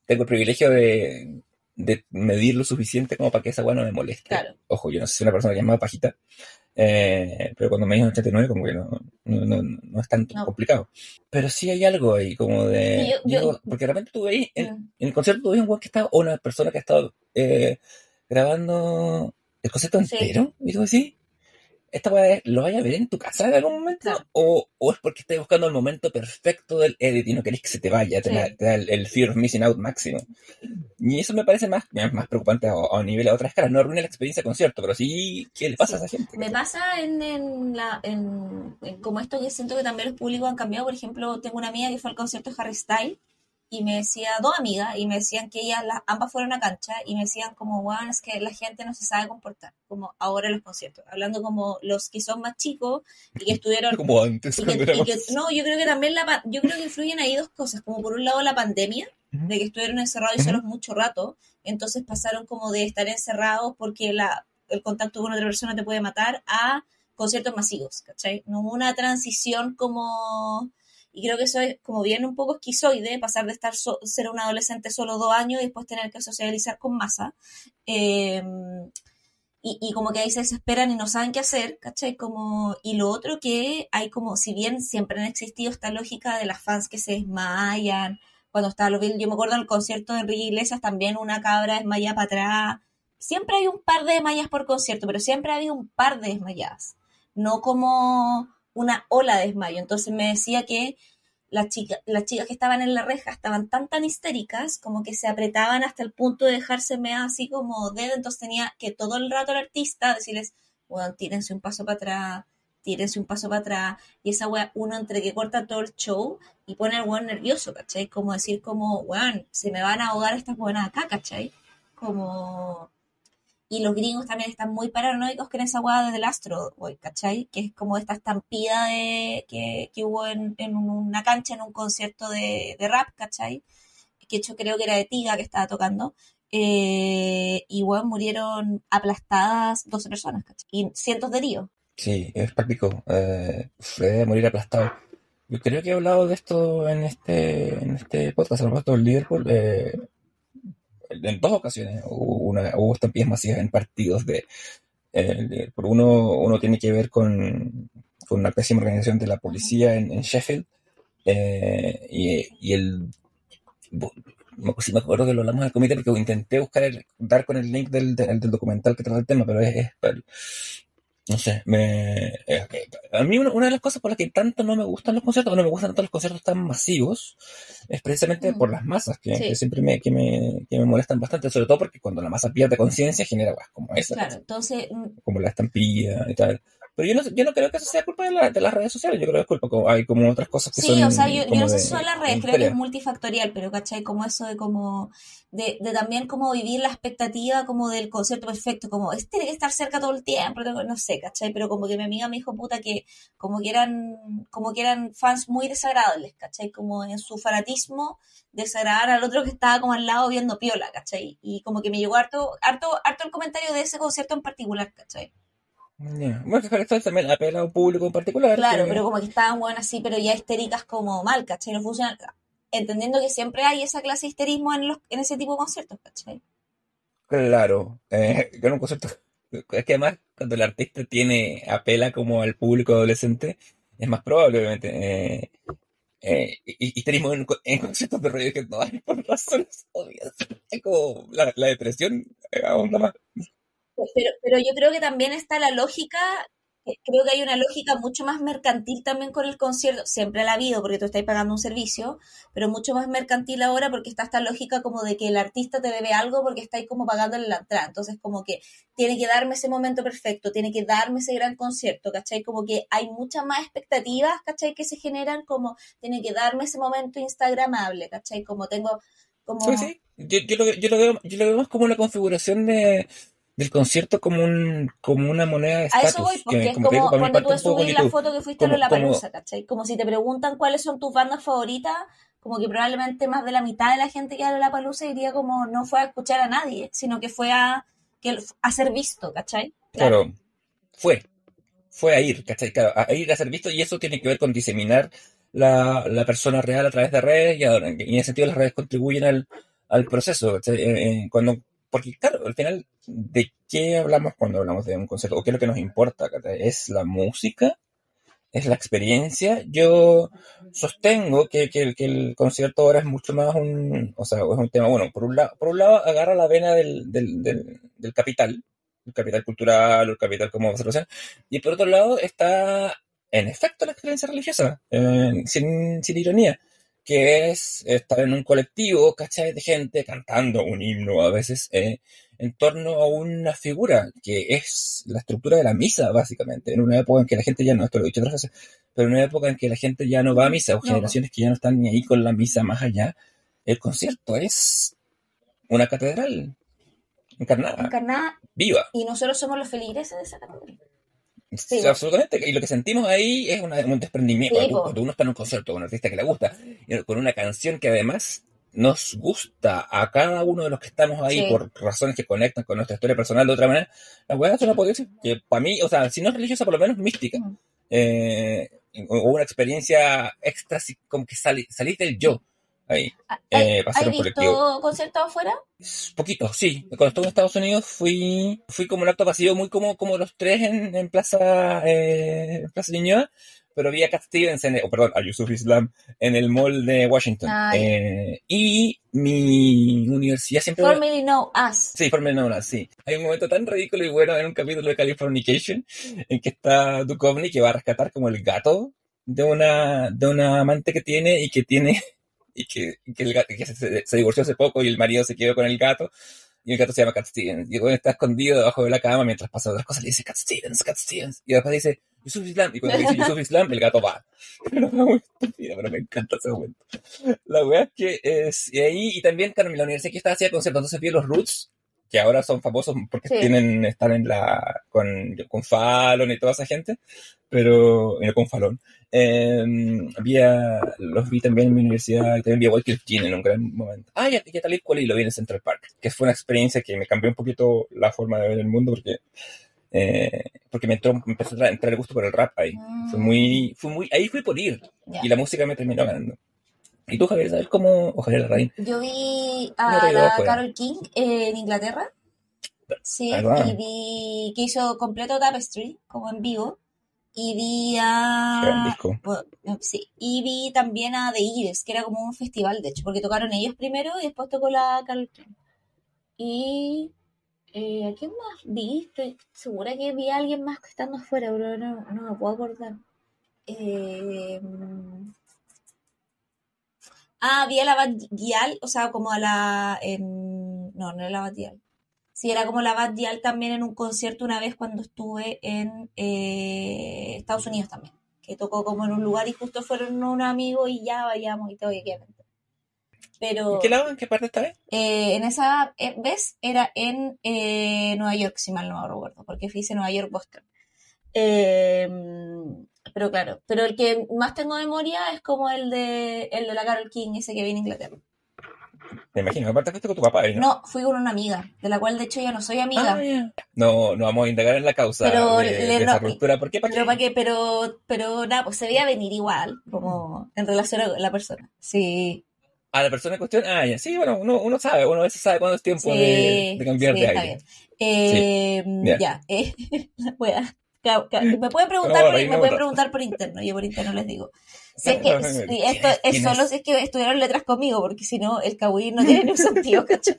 tengo el privilegio de, de medir lo suficiente como para que esa wea no me moleste. Claro. Ojo, yo no sé si una persona que es más bajita, eh, pero cuando me dicen 89 como que no, no, no, no es tan complicado. Pero sí hay algo ahí, como de... Yo- yo- digo, porque de repente tú veis, en, Mm. en el concierto tú ves un weón que está, o una persona que ha estado eh, grabando el concierto Sí. entero, y tú decís, ¿esta weá lo vaya a ver en tu casa en algún momento? Claro. O, o es porque estás buscando el momento perfecto del edit y no querés que se te vaya, te, Sí. da, te da el, el fear of missing out máximo. Y eso me parece más, más preocupante a, a nivel a otra escala. No arruina la experiencia de concierto, pero sí, ¿qué le pasa a esa gente? Me pasa en, en la, en, en como esto que siento que también los públicos han cambiado. Por ejemplo, tengo una amiga que fue al concierto de Harry Styles y me decía, dos amigas, y me decían que ellas las, ambas fueron a cancha y me decían como, bueno, es que la gente no se sabe comportar, como ahora en los conciertos. Hablando como los que son más chicos y que estuvieron Como antes, y que, y que- no, yo creo que también la, yo creo que influyen ahí dos cosas, como por un lado la pandemia, de que estuvieron encerrados y solos mucho rato, entonces pasaron como de estar encerrados porque la, el contacto con otra persona te puede matar a conciertos masivos, ¿cachai? No hubo una transición como... Y creo que eso es como bien un poco esquizoide, pasar de estar so- ser un adolescente solo dos años y después tener que socializar con masa. Eh, y, y como que ahí se desesperan y no saben qué hacer, ¿cachai? Como, y lo otro que hay como, si bien siempre han existido esta lógica de las fans que se desmayan, cuando estaba los Beatles, yo me acuerdo en el concierto de Enrique Iglesias también una cabra desmayada para atrás, siempre hay un par de desmayas por concierto, pero siempre ha habido un par de desmayadas, no como una ola de desmayo, entonces me decía que las chicas, las chicas que estaban en la reja estaban tan tan histéricas como que se apretaban hasta el punto de dejarse así como dedo, entonces tenía que todo el rato el artista decirles, bueno, tírense un paso para atrás, tírense un paso para atrás, y esa wea, uno entre que corta todo el show y pone al weón nervioso, ¿cachai? Como decir como, weón, se me van a ahogar estas buenas acá, ¿cachai? Como... Y los gringos también están muy paranoicos con esa weá desde el Astro, Boy, ¿cachai? Que es como esta estampida de, que, que hubo en, en una cancha, en un concierto de, de rap, ¿cachai? Que hecho creo que era de Tiga que estaba tocando. Eh, y bueno, murieron aplastadas 12 personas, ¿cachai? Y cientos de heridos. Sí, es práctico. Eh, debe morir aplastado. Yo creo que he hablado de esto en este, en este podcast, a propósito del Liverpool, eh, en dos ocasiones hubo, una, hubo estampillas masivas en partidos de eh, por uno, uno tiene que ver con, con una pésima organización de la policía en, en Sheffield eh, y, y, el no, pues me acuerdo que lo hablamos del comité porque intenté buscar el, dar con el link del, del, del documental que trata el tema pero es, es no sé, me, eh, a mí una, una, de las cosas por las que tanto no me gustan los conciertos, o no me gustan tanto los conciertos tan masivos, es precisamente mm. por las masas, que, sí. que siempre me, que me, que me, molestan bastante, sobre todo porque cuando la masa pierde conciencia genera cosas como esa. Claro, entonces... Como la estampilla y tal. Pero yo no, yo no creo que eso sea culpa de, la, de las redes sociales, yo creo que es culpa, como, hay como otras cosas que sí, son... Sí, o sea, yo, yo no sé si son las redes, creo que es multifactorial, pero ¿cachai? Como eso de como, de, de también como vivir la expectativa como del concierto perfecto, como, este tiene que estar cerca todo el tiempo, no sé, ¿cachai? Pero como que mi amiga me dijo, puta, que como que eran, como que eran fans muy desagradables, ¿cachai? Como en su fanatismo, desagradar al otro que estaba como al lado viendo piola, ¿cachai? Y como que me llegó harto, harto, harto el comentario de ese concierto en particular, ¿cachai? Yeah. Bueno, que esto también apela a un público en particular. Claro, que... pero como que estaban bueno así, pero ya histéricas como mal, ¿cachai? No funcionan. Entendiendo que siempre hay esa clase de histerismo en, los, en ese tipo de conciertos, ¿cachai? Claro, eh, en un concierto. Es que además, cuando el artista tiene, apela como al público adolescente, es más probable, obviamente. Eh, eh, histerismo en, en, conciertos de radio que no hay por razones obvias. Es como la, la depresión, eh, aún más. Pero, pero yo creo que también está la lógica, creo que hay una lógica mucho más mercantil también con el concierto, siempre la ha habido porque tú estás pagando un servicio, pero mucho más mercantil ahora porque está esta lógica como de que el artista te debe algo porque estáis como pagándole la entrada, entonces como que tiene que darme ese momento perfecto, tiene que darme ese gran concierto, ¿cachai? Como que hay muchas más expectativas, ¿cachai? Que se generan como tiene que darme ese momento instagramable, ¿cachai? Como tengo... Como... Sí, sí. Yo, yo, lo, yo, lo veo, yo lo veo más como una configuración de del concierto como un como una moneda de estatus. A eso voy, porque que, es como, como cuando tú subir la foto que fuiste como, a la palusa, ¿cachai? Como si te preguntan cuáles son tus bandas favoritas, como que probablemente más de la mitad de la gente que a la palusa diría como no fue a escuchar a nadie, sino que fue a, que, a ser visto, ¿cachai? Claro. claro, fue, fue a ir, ¿cachai? Claro, a ir a ser visto y eso tiene que ver con diseminar la, la persona real a través de redes y, ahora, y en ese sentido las redes contribuyen al, al proceso, ¿cachai? Eh, cuando porque claro, al final, ¿de qué hablamos cuando hablamos de un concierto? ¿O qué es lo que nos importa? ¿Es la música? ¿Es la experiencia? Yo sostengo que, que, el concierto ahora es mucho más un, o sea, es un tema, bueno, por un lado, por un lado agarra la vena del, del, del, capital, el capital cultural, el capital como observación, y por otro lado está, en efecto, la experiencia religiosa, sin, sin ironía que es estar en un colectivo, ¿cachai? De gente cantando un himno a veces eh, en torno a una figura que es la estructura de la misa, básicamente, en una época en que la gente ya no, esto lo he dicho otras veces, pero en una época en que la gente ya no va a misa, o no. generaciones que ya no están ni ahí con la misa más allá, el concierto es una catedral encarnada, encarnada viva. Y nosotros somos los feligreses de esa catedral. Sí, absolutamente. Y lo que sentimos ahí es una, un desprendimiento. Sí, cuando, uno está en un concierto con un artista que le gusta, con una canción que además nos gusta a cada uno de los que estamos ahí sí. por razones que conectan con nuestra historia personal de otra manera, la weá es una potencia que para mí, o sea, si no es religiosa, por lo menos mística. Mm. Eh, o una experiencia extra, como que salís del yo ahí. Eh, ¿Has visto conciertos afuera? Poquito, sí. Cuando estuve en Estados Unidos fui, fui como un acto pasivo, muy como, como los tres en, en Plaza, eh, Plaza pero vi a Cat Stevens, en, oh, perdón, a Yusuf Islam en el mall de Washington. Eh, y mi universidad siempre... Formerly Know Us. Sí, Formerly Know Us, sí. Hay un momento tan ridículo y bueno en un capítulo de Californication en que está Duchovny que va a rescatar como el gato de una, de una amante que tiene y que tiene y que, que, el gato, que se, se, divorció hace poco y el marido se quedó con el gato y el gato se llama Cat Stevens y bueno, está escondido debajo de la cama mientras pasa otras cosas le dice Cat Stevens, Cat Stevens y después dice Yusuf Islam y cuando dice Yusuf Islam el gato va pero es muy estúpida pero me encanta ese momento la es que es y ahí y también claro, la universidad que estaba hacía conciertos entonces vi los Roots que ahora son famosos porque sí. tienen, están en la, con, con Fallon y toda esa gente, pero, no con Fallon. Eh, había, los vi también en mi universidad, y también vi a Walter Keane en un gran momento. Ah, ya, ya tal cual y lo vi en Central Park, que fue una experiencia que me cambió un poquito la forma de ver el mundo porque Eh, porque me, entró, me empezó a entrar el gusto por el rap ahí. Fue Mm, muy, fue muy, ahí fui por ir. ya. Y la música me terminó ganando. ¿Y tú, Javier, sabes cómo? Ojalá la raíz. Yo vi a la. Carol King en Inglaterra. Sí, y vi que hizo completo Tapestry, como en vivo. Y vi a. disco. bueno, sí, y vi también a The Eagles, que era como un festival, de hecho, porque tocaron ellos primero y después tocó la Carol King. Y. Eh, ¿A quién más vi? Estoy segura que vi a alguien más que estando afuera, pero no, no me puedo acordar. Eh, Ah, vi a la Bad Gyal, o sea, como a la... en- no, no era la Bad Gyal. Sí, era como la Bad Gyal también en un concierto una vez cuando estuve en eh, Estados Unidos también. Que tocó como en un lugar y justo fueron un amigo y ya vayamos y todo, y obviamente. Pero ¿En qué lado? ¿En qué parte esta vez? eh, en esa eh, vez era en eh, Nueva York, si mal no me recuerdo, porque fui a Nueva York, Boston. Eh, pero claro, pero el que más tengo memoria es como el de el de la Carol King, ese que viene a Inglaterra. Me imagino, aparte fuiste con tu papá, ¿no? No, fui con una amiga, de la cual de hecho ya no soy amiga. Ah. No, no vamos a indagar en la causa Pero de, le- de no- esa ruptura. ¿Por qué? ¿Para Pero qué? para qué, pero, pero nada, pues se veía venir igual, como en relación a la persona. Sí, A la persona en cuestión, ah, ya. Sí, bueno, uno, uno sabe, uno a veces sabe cuándo es tiempo sí, de, de cambiar sí, de está aire. bien. Eh, ya. ya, eh, la wea. Ca- ca- Me pueden preguntar, No, por, me pueden preguntar por interno, yo por interno les digo. Si es que, si esto es solo si es que estudiaron letras conmigo, porque si no, el kawaii no tiene ningún sentido, ¿cachai?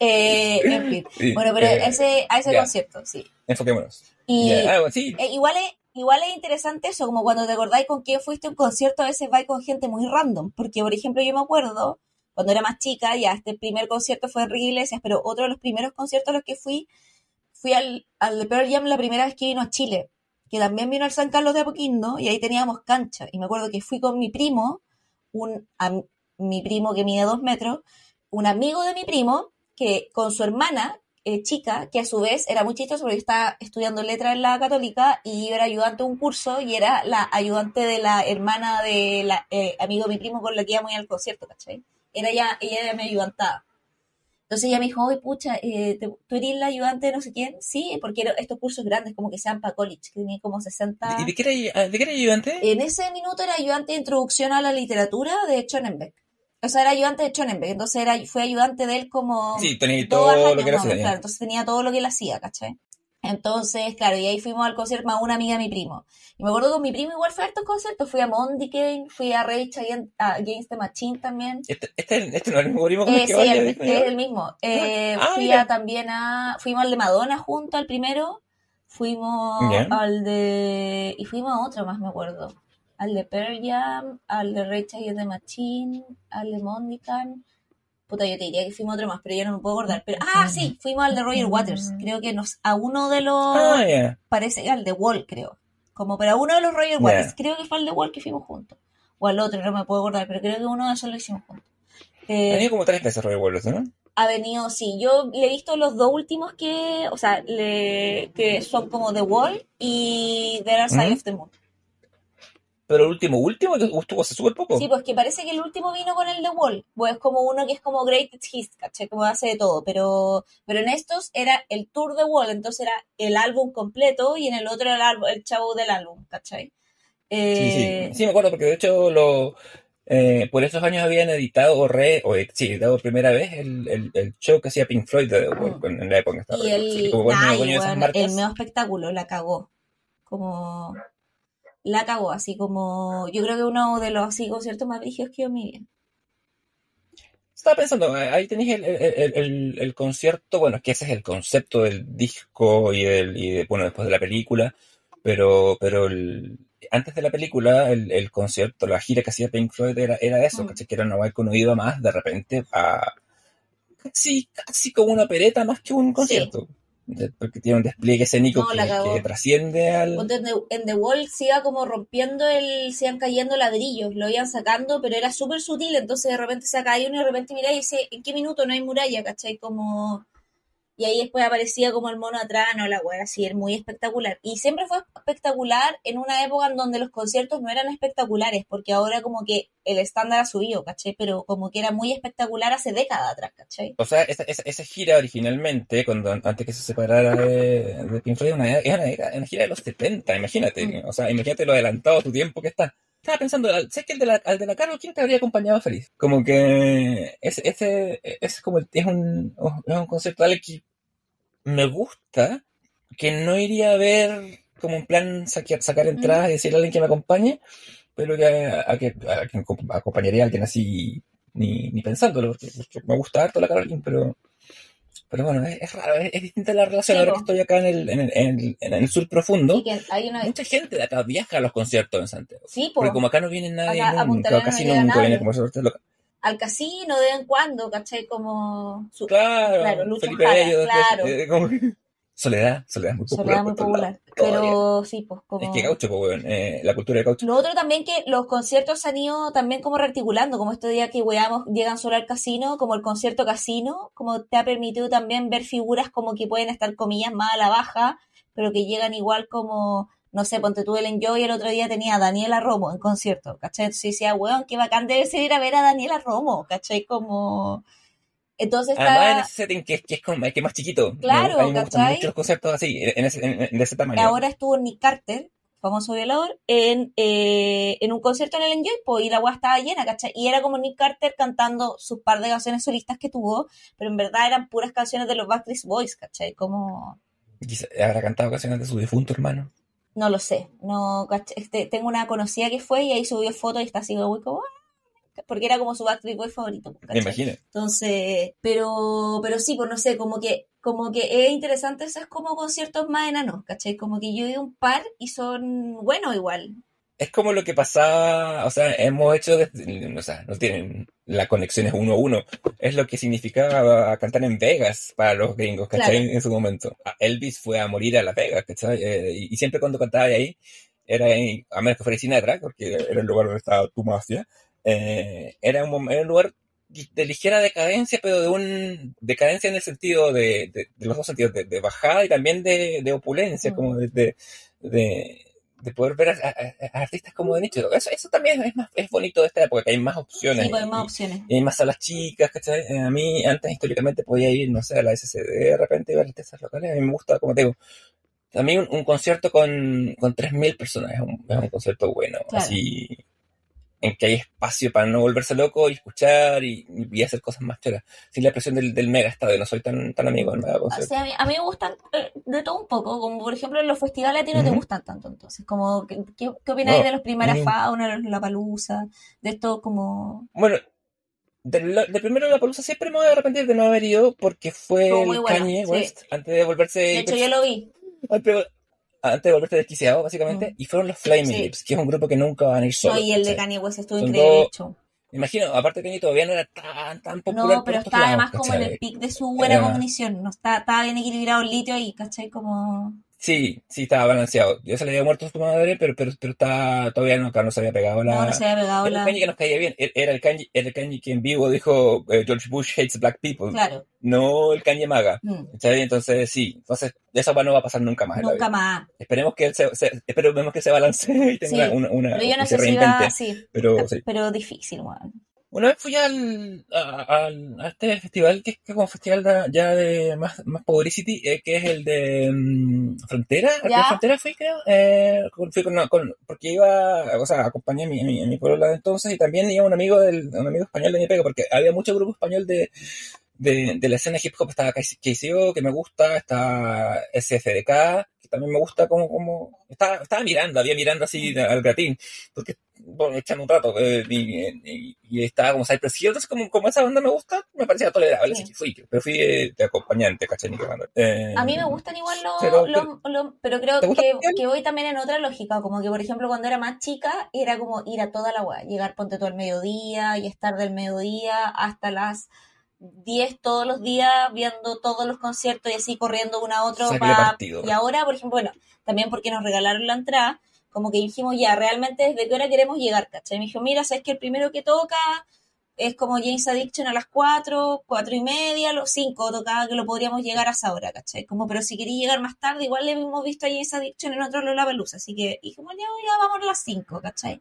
Eh, en fin. Sí, Bueno, pero eh, ese, a ese ya. concierto, sí. Enfoquémonos. Y Ya, ah, bueno, sí, eh, igual, es, igual es interesante eso, como cuando te acordáis con quién fuiste a un concierto, a veces vais con gente muy random. Porque, por ejemplo, yo me acuerdo, cuando era más chica, ya este primer concierto fue Enrique Iglesias, pero otro de los primeros conciertos a los que fui, fui al, al Pearl Jam la primera vez que vino a Chile, que también vino al San Carlos de Apoquindo, y ahí teníamos cancha. Y me acuerdo que fui con mi primo, un, mi primo que mide dos metros, un amigo de mi primo, que con su hermana, eh, chica, que a su vez era muy porque estaba estudiando letras en la católica y yo era ayudante de un curso y era la ayudante de la hermana de la eh, amigo de mi primo con la que íbamos ir al concierto, ¿cachai? Era ya, ella era mi ayudantaba. Entonces ella me dijo, oye, pucha, eh, ¿te- ¿tú eres la ayudante de no sé quién? Sí, porque estos cursos grandes, como que sean para college, que tenía como 60... ¿Y de qué era, de qué era ayudante? En ese minuto era ayudante de introducción a la literatura de Schonenbeck. O sea, era ayudante de Schonenbeck, entonces era, fue ayudante de él como Sí, tenía todo años lo que o hacía. claro, entonces tenía todo lo que él hacía, ¿cachai? Entonces, claro, y ahí fuimos al concierto más una amiga de mi primo. Y me acuerdo con mi primo igual fue a estos conciertos, fui a Mondicane, fui a Rage Against, the Machine también. Este, este, este no es el mismo primo con Eh, el que sí, vaya, el- es el mismo. Eh, Ah, fui mira. a, también a, fuimos al de Madonna junto al primero, fuimos al de, y fuimos a otro más me acuerdo, al de Pearl Jam, al de Rage Against the Machine, al de Mondican, puta yo te diría que fuimos a otro más, pero ya no me puedo acordar, pero, ah sí, fuimos al de Roger Waters, creo que nos, a uno de los, Ah, ya. parece que al de Wall creo, como pero a uno de los Roger. Waters, creo que fue al de Wall que fuimos juntos, o al otro, no me puedo acordar, pero creo que uno de esos lo hicimos juntos. Eh, Ha venido como tres veces Roger Waters, ¿no? ha venido, sí, yo le he visto los dos últimos que, o sea, le- que son como The Wall y The Dark Side of the Moon. Pero el último, último, que estuvo hace súper poco. Sí, pues que parece que el último vino con el The Wall, pues es como uno que es como Greatest Hits, ¿cachai? Como hace de todo, pero, pero en estos era el Tour The Wall, entonces era el álbum completo y en el otro era el, álbum- el chavo del álbum, ¿cachai? Sí, Eh, sí, sí, me acuerdo, porque de hecho lo, eh, por esos años habían editado, o re, o eh, sí, editado por primera vez el, el, el show que hacía Pink Floyd de The Wall, con- en la época estaba Y el, como bueno, ay, marcas. el medio espectáculo la cagó. Como la cagó, así como yo creo que uno de los así conciertos más brígidos que yo mi vida. Estaba pensando, eh, ahí tenéis el, el, el- el- el concierto, bueno, es que ese es el concepto del disco y, del, y de- bueno, después de la película, pero, pero el- antes de la película, el, el concierto, la gira que hacía Pink Floyd era, era eso, Mm. ¿cachai? Que era una guay que uno iba más de repente a casi, casi como una pereta más que un concierto. Porque tiene un despliegue escénico No, que, trasciende al... En The, Wall se iba como rompiendo el, se iban cayendo ladrillos, lo iban sacando, pero era súper sutil, entonces de repente se caía uno y de repente mirá y dice, ¿en qué minuto no hay muralla? ¿Cachai? Como... y ahí después aparecía como el mono atrás, no, la wea así, era muy espectacular. Y siempre fue espectacular en una época en donde los conciertos no eran espectaculares, porque ahora como que el estándar ha subido, ¿cachai? Pero como que era muy espectacular hace décadas atrás, ¿cachai? O sea, esa, esa, esa gira originalmente, cuando antes que se separara de, de Pink Floyd, una, era una, una, gira de los 70, imagínate. Mm. O sea, imagínate lo adelantado a tu tiempo que está. Estaba pensando, sé que el de la, al de la Carol ¿quién te habría acompañado feliz? Como que ese, ese, es como, es un, es un concepto que me gusta, que no iría a ver como un plan sacar, sacar entradas y decirle a alguien que me acompañe, pero que a, a, que, a, que acompañaría a alguien así ni, ni pensándolo, porque, porque me gusta harto la Carolina, pero pero bueno, es, es raro, es, es, distinta la relación. Ahora que estoy acá en el, en el, en el, en el sur profundo, una... mucha gente de acá viaja a los conciertos en Santiago. Sí, Porque como acá no viene nadie acá, nunca, casi nunca viene como local. Al casino de vez en cuando, ¿cachai? Como... Su... Claro, claro Lucho Bello, claro. Eh, como... Soledad, Soledad muy popular. Soledad muy popular. Pero sí, pues como... Es que caucho, pues, weón, eh, la cultura de caucho. Lo otro también que los conciertos se han ido también como rearticulando, como este día que weamos, llegan solo al casino, como el concierto casino, como te ha permitido también ver figuras como que pueden estar comillas más a la baja, pero que llegan igual como, no sé, ponte tú el Enjoy, el otro día tenía a Daniela Romo en concierto, ¿cachai? Entonces decía, weón, qué bacán debe ser ir a ver a Daniela Romo, ¿cachai? Como... Entonces. Además, en ese setting que, que es como que es más chiquito. Claro, me, a mí me ¿cachai? mucho los conceptos así, en ese, en, en ese tamaño. Ahora estuvo Nick Carter, famoso violador, en, eh, en un concierto en el Enjoy, pues, y la weá estaba llena, ¿cachai? Y era como Nick Carter cantando sus par de canciones solistas que tuvo, pero en verdad eran puras canciones de los Backstreet Boys, ¿cachai? Como... Habrá cantado canciones de su difunto hermano. No lo sé, no. Este, tengo una conocida que fue y ahí subió fotos y está así muy como... Porque era como su Backstreet Boy favorito. ¿cachai? Me imagino. Entonces, pero, pero sí, pues no sé, como que, como que es interesante esos como conciertos más enanos, ¿cachai? Como que yo he ido un par y son buenos igual. Es como lo que pasaba, o sea, hemos hecho, desde, o sea, no tienen, la conexión es uno a uno. Es lo que significaba cantar en Vegas para los gringos, ¿cachai? Claro. En su momento. Elvis fue a morir a Las Vegas, ¿cachai? Eh, y, y, siempre cuando cantaba ahí, era ahí, a menos que fuera Sinatra, porque era el lugar donde estaba tu mafia, eh, era, un, era un lugar de ligera decadencia, pero de un decadencia en el sentido de, de, de los dos sentidos, de, de, bajada y también de, de opulencia, mm. como de, de, poder ver a, a, a, artistas como de nicho. Eso, eso también es, más, es bonito de esta época, que hay más opciones. Sí, pues hay más opciones. Y, y hay más salas chicas, ¿cachai? Eh, A mí, antes históricamente podía ir, no sé, a la SCD de repente y ver artistas locales. A mí me gusta, como te digo, a mí un, un concierto con, con 3.000 personas es un, es un concierto bueno. Claro. Así en que hay espacio para no volverse loco y escuchar y, y hacer cosas más choras. Sin la presión del, del mega estadio, no soy tan, tan amigo del mega concierto. O sea, a, mí, a mí me gustan eh, de todo un poco, como por ejemplo en los festivales a ti no uh -huh. te gustan tanto, entonces, como, ¿qué, qué, qué opinas no, de los primeras uh -huh. fauna, de la palusa, de esto como... Bueno, de, de, primero la palusa siempre me voy a arrepentir de no haber ido porque fue el bueno, Kanye West sí. antes de volverse... De hecho, yo lo vi. Antes, antes de volverte desquiciado, básicamente, mm. y fueron los Flaming sí. Lips, que es un grupo que nunca van a ir solos. No, y el de Kanye West estuvo increíble, de hecho. Me imagino, aparte Kanye todavía no era tan, tan popular. No, pero está además como en el pic de su buena era... cognición, no está, estaba bien equilibrado el litio ahí, ¿cachai? Como... Sí, sí, estaba balanceado. Ya se le había muerto a su madre, pero, pero, pero está, todavía no, no se había pegado la. No, no se había pegado era la. El Kanye que nos caía bien. Era el Kanye, el Kanye que en vivo dijo eh, George Bush hates black people. Claro. No el Kanye maga. Mm. Entonces, sí. Entonces, eso no va a pasar nunca más. Nunca más. Esperemos que él se, se, esperemos que se balancee y tenga sí. una, una. Pero yo no sé si va, sí. Pero, sí. pero difícil, bueno. Una vez fui al, a, a, este festival, que es como festival de, ya de más, más Publicity, eh, que es el de um, Frontera. ¿Ya? Frontera fui, creo. Eh, fui con, con, porque iba, o sea, acompañé a mi, a mi, a mi pueblo de entonces y también iba un amigo, del, un amigo español de mi pega, porque había mucho grupo español de, de, de la escena hip hop. Estaba KCO, que me gusta, está SFDK, también me gusta como, como, estaba, estaba mirando, había mirando así al gratín, porque bueno, echando un rato eh, y, y, y, estaba como Cypress Hill, entonces como, como esa banda me gusta, me parecía tolerable, sí. así que fui, pero fui de, de acompañante, ¿cachai? Eh, a mí me gustan igual los, pero, lo, lo, pero creo que, que, voy también en otra lógica, como que por ejemplo cuando era más chica era como ir a toda la web, llegar ponte todo el mediodía y estar del mediodía hasta las 10 todos los días viendo todos los conciertos y así corriendo uno a otro. Pa... Y ahora, por ejemplo, bueno, también porque nos regalaron la entrada, como que dijimos ya, realmente desde qué hora queremos llegar, ¿cachai? Me dijo, mira, sabes que el primero que toca es como James Addiction a las 4, 4 y media, los 5 tocaba que lo podríamos llegar a esa hora, ¿cachai? Como, pero si quería llegar más tarde, igual le hemos visto a James Addiction en otro Lollapalooza, así que dijimos, ya, ya vamos a las 5, ¿cachai?